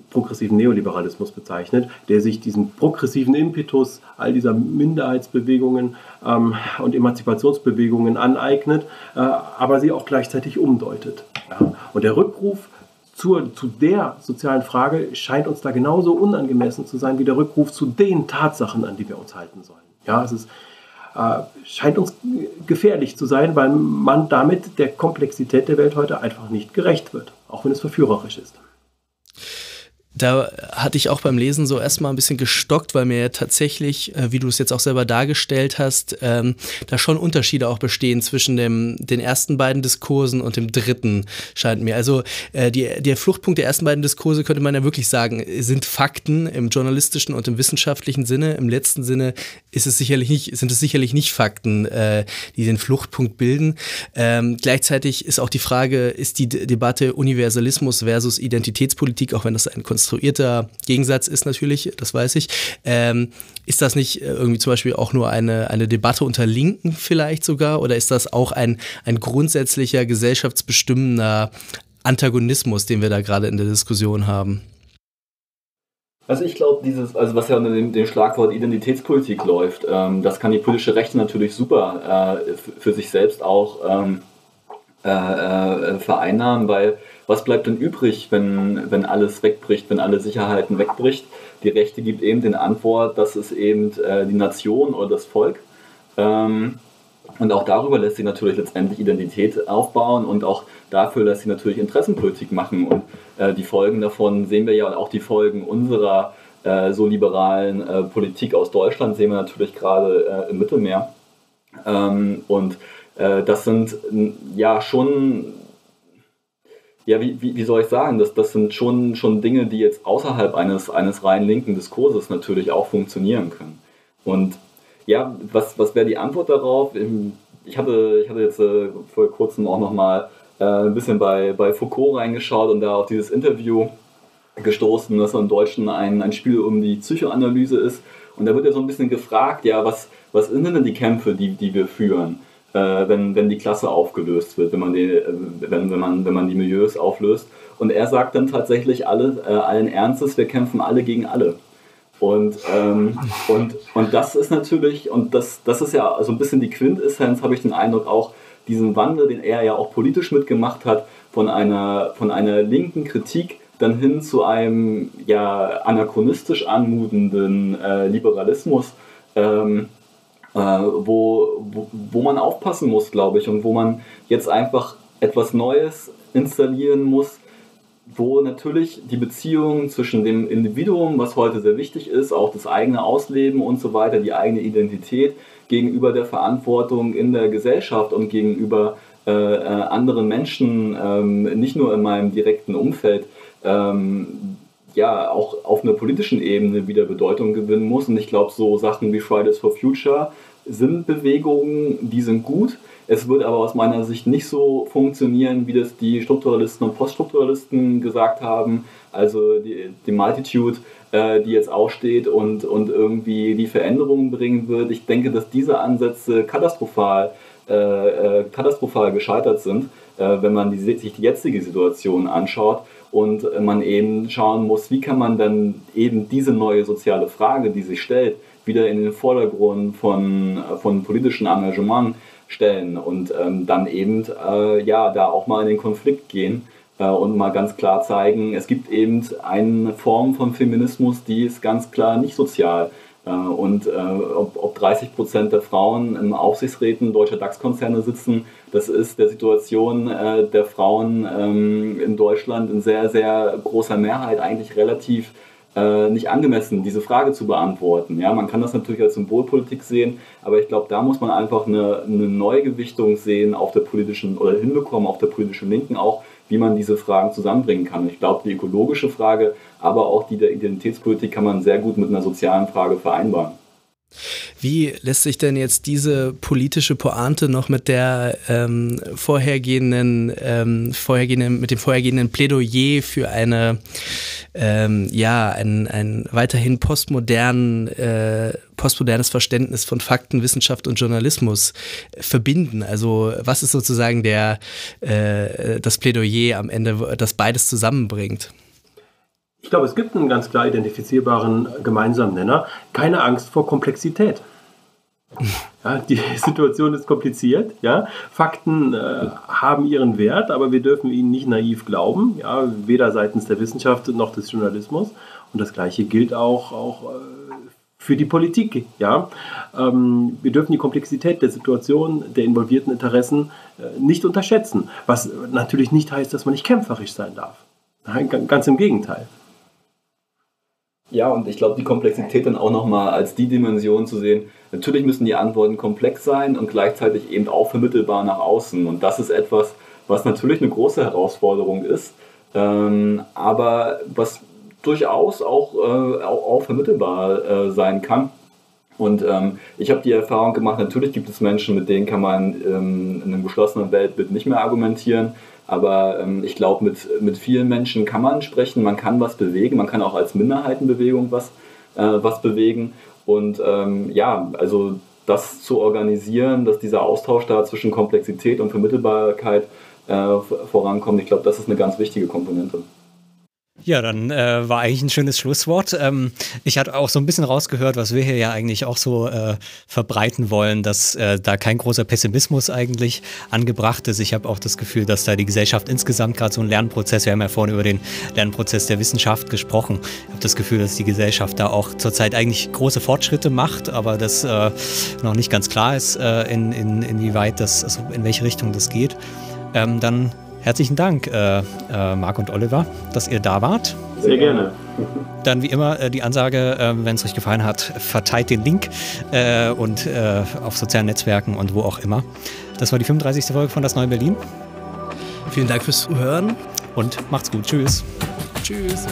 progressiven Neoliberalismus bezeichnet, der sich diesen progressiven Impetus all dieser Minderheitsbewegungen ähm, und Emanzipationsbewegungen aneignet, äh, aber sie auch gleichzeitig umdeutet. Ja. Und der Rückruf zur, zu der sozialen Frage scheint uns da genauso unangemessen zu sein wie der Rückruf zu den Tatsachen, an die wir uns halten sollen. Ja, es ist, äh, scheint uns gefährlich zu sein, weil man damit der Komplexität der Welt heute einfach nicht gerecht wird, auch wenn es verführerisch ist da hatte ich auch beim Lesen so erstmal ein bisschen gestockt, weil mir ja tatsächlich, äh, wie du es jetzt auch selber dargestellt hast, ähm, da schon Unterschiede auch bestehen zwischen dem, den ersten beiden Diskursen und dem dritten, scheint mir. Also äh, die, der Fluchtpunkt der ersten beiden Diskurse könnte man ja wirklich sagen, sind Fakten im journalistischen und im wissenschaftlichen Sinne. Im letzten Sinne ist es sicherlich nicht, sind es sicherlich nicht Fakten, äh, die den Fluchtpunkt bilden. Ähm, gleichzeitig ist auch die Frage, ist die D Debatte Universalismus versus Identitätspolitik, auch wenn das ein Konstrukt konstruierter Gegensatz ist natürlich, das weiß ich. Ähm, ist das nicht äh, irgendwie zum Beispiel auch nur eine, eine Debatte unter Linken vielleicht sogar? Oder ist das auch ein, ein grundsätzlicher gesellschaftsbestimmender Antagonismus, den wir da gerade in der Diskussion haben? Also ich glaube, dieses, also was ja unter dem, dem Schlagwort Identitätspolitik läuft, ähm, das kann die politische Rechte natürlich super äh, für sich selbst auch ähm, äh, äh, vereinnahmen, weil was bleibt denn übrig, wenn, wenn alles wegbricht, wenn alle Sicherheiten wegbricht? Die Rechte gibt eben den Antwort, dass es eben äh, die Nation oder das Volk. Ähm, und auch darüber lässt sich natürlich letztendlich Identität aufbauen und auch dafür lässt sich natürlich Interessenpolitik machen. Und äh, die Folgen davon sehen wir ja und auch die Folgen unserer äh, so liberalen Politik aus Deutschland sehen wir natürlich gerade im Mittelmeer. Ähm, und das sind ja schon ja, wie, wie, wie soll ich sagen, das, das sind schon, schon Dinge, die jetzt außerhalb eines, eines rein linken Diskurses natürlich auch funktionieren können. Und ja, was, was wäre die Antwort darauf? Ich hatte, ich hatte jetzt äh, vor kurzem auch nochmal äh, ein bisschen bei, bei Foucault reingeschaut und da auf dieses Interview gestoßen, dass im Deutschen ein, ein Spiel um die Psychoanalyse ist. Und da wird ja so ein bisschen gefragt, ja, was, was sind denn die Kämpfe, die, die wir führen? Äh, wenn, wenn die Klasse aufgelöst wird, wenn man, die, äh, wenn, wenn, man, wenn man die Milieus auflöst. Und er sagt dann tatsächlich alle, äh, allen Ernstes, wir kämpfen alle gegen alle. Und, ähm, und, und das ist natürlich, und das, das ist ja so ein bisschen die Quintessenz, habe ich den Eindruck, auch diesen Wandel, den er ja auch politisch mitgemacht hat, von einer, von einer linken Kritik dann hin zu einem ja anachronistisch anmutenden äh, Liberalismus. Ähm, äh, wo, wo, wo man aufpassen muss, glaube ich, und wo man jetzt einfach etwas Neues installieren muss, wo natürlich die Beziehung zwischen dem Individuum, was heute sehr wichtig ist, auch das eigene Ausleben und so weiter, die eigene Identität gegenüber der Verantwortung in der Gesellschaft und gegenüber äh, äh, anderen Menschen, ähm, nicht nur in meinem direkten Umfeld, ähm, ja auch auf einer politischen Ebene wieder Bedeutung gewinnen muss. Und ich glaube, so Sachen wie Fridays for Future sind Bewegungen, die sind gut. Es wird aber aus meiner Sicht nicht so funktionieren, wie das die Strukturalisten und Poststrukturalisten gesagt haben. Also die, die Multitude, äh, die jetzt aufsteht und, und irgendwie die Veränderungen bringen wird. Ich denke, dass diese Ansätze katastrophal, äh, äh, katastrophal gescheitert sind, äh, wenn man die, sich die jetzige Situation anschaut und man eben schauen muss, wie kann man dann eben diese neue soziale Frage, die sich stellt, wieder in den Vordergrund von, von politischen Engagement stellen und ähm, dann eben äh, ja da auch mal in den Konflikt gehen äh, und mal ganz klar zeigen, es gibt eben eine Form von Feminismus, die ist ganz klar nicht sozial. Äh, und äh, ob, ob 30 Prozent der Frauen in Aufsichtsräten deutscher DAX-Konzerne sitzen, das ist der Situation äh, der Frauen ähm, in Deutschland in sehr, sehr großer Mehrheit eigentlich relativ äh, nicht angemessen, diese Frage zu beantworten. Ja, man kann das natürlich als Symbolpolitik sehen, aber ich glaube, da muss man einfach eine, eine Neugewichtung sehen auf der politischen oder hinbekommen auf der politischen Linken auch, wie man diese Fragen zusammenbringen kann. ich glaube, die ökologische Frage, aber auch die der Identitätspolitik kann man sehr gut mit einer sozialen Frage vereinbaren. Wie lässt sich denn jetzt diese politische Pointe noch mit der ähm, vorhergehenden, ähm, vorhergehenden, mit dem vorhergehenden Plädoyer für eine ähm, ja, ein, ein weiterhin postmodern, äh, postmodernes Verständnis von Fakten, Wissenschaft und Journalismus verbinden? Also was ist sozusagen der, äh, das Plädoyer am Ende, das beides zusammenbringt? Ich glaube, es gibt einen ganz klar identifizierbaren gemeinsamen Nenner. Keine Angst vor Komplexität. Ja, die Situation ist kompliziert. Ja. Fakten äh, haben ihren Wert, aber wir dürfen ihnen nicht naiv glauben, ja, weder seitens der Wissenschaft noch des Journalismus. Und das Gleiche gilt auch, auch äh, für die Politik. Ja. Ähm, wir dürfen die Komplexität der Situation, der involvierten Interessen äh, nicht unterschätzen, was natürlich nicht heißt, dass man nicht kämpferisch sein darf. Nein, ganz im Gegenteil. Ja, und ich glaube, die Komplexität dann auch nochmal als die Dimension zu sehen. Natürlich müssen die Antworten komplex sein und gleichzeitig eben auch vermittelbar nach außen. Und das ist etwas, was natürlich eine große Herausforderung ist, ähm, aber was durchaus auch, äh, auch, auch, vermittelbar äh, sein kann. Und ähm, ich habe die Erfahrung gemacht, natürlich gibt es Menschen, mit denen kann man ähm, in einem geschlossenen Weltbild nicht mehr argumentieren. Aber ähm, ich glaube, mit, mit vielen Menschen kann man sprechen, man kann was bewegen, man kann auch als Minderheitenbewegung was, äh, was bewegen. Und ähm, ja, also das zu organisieren, dass dieser Austausch da zwischen Komplexität und Vermittelbarkeit äh, vorankommt, ich glaube, das ist eine ganz wichtige Komponente. Ja, dann äh, war eigentlich ein schönes Schlusswort. Ähm, ich hatte auch so ein bisschen rausgehört, was wir hier ja eigentlich auch so äh, verbreiten wollen, dass äh, da kein großer Pessimismus eigentlich angebracht ist. Ich habe auch das Gefühl, dass da die Gesellschaft insgesamt gerade so ein Lernprozess, wir haben ja vorhin über den Lernprozess der Wissenschaft gesprochen. Ich habe das Gefühl, dass die Gesellschaft da auch zurzeit eigentlich große Fortschritte macht, aber das äh, noch nicht ganz klar ist, äh, in, in, inwieweit das, also in welche Richtung das geht. Ähm, dann Herzlichen Dank, äh, äh, Marc und Oliver, dass ihr da wart. Sehr gerne. Dann wie immer äh, die Ansage, äh, wenn es euch gefallen hat, verteilt den Link äh, und äh, auf sozialen Netzwerken und wo auch immer. Das war die 35. Folge von Das Neue Berlin. Vielen Dank fürs Zuhören. Und macht's gut. Tschüss. Tschüss.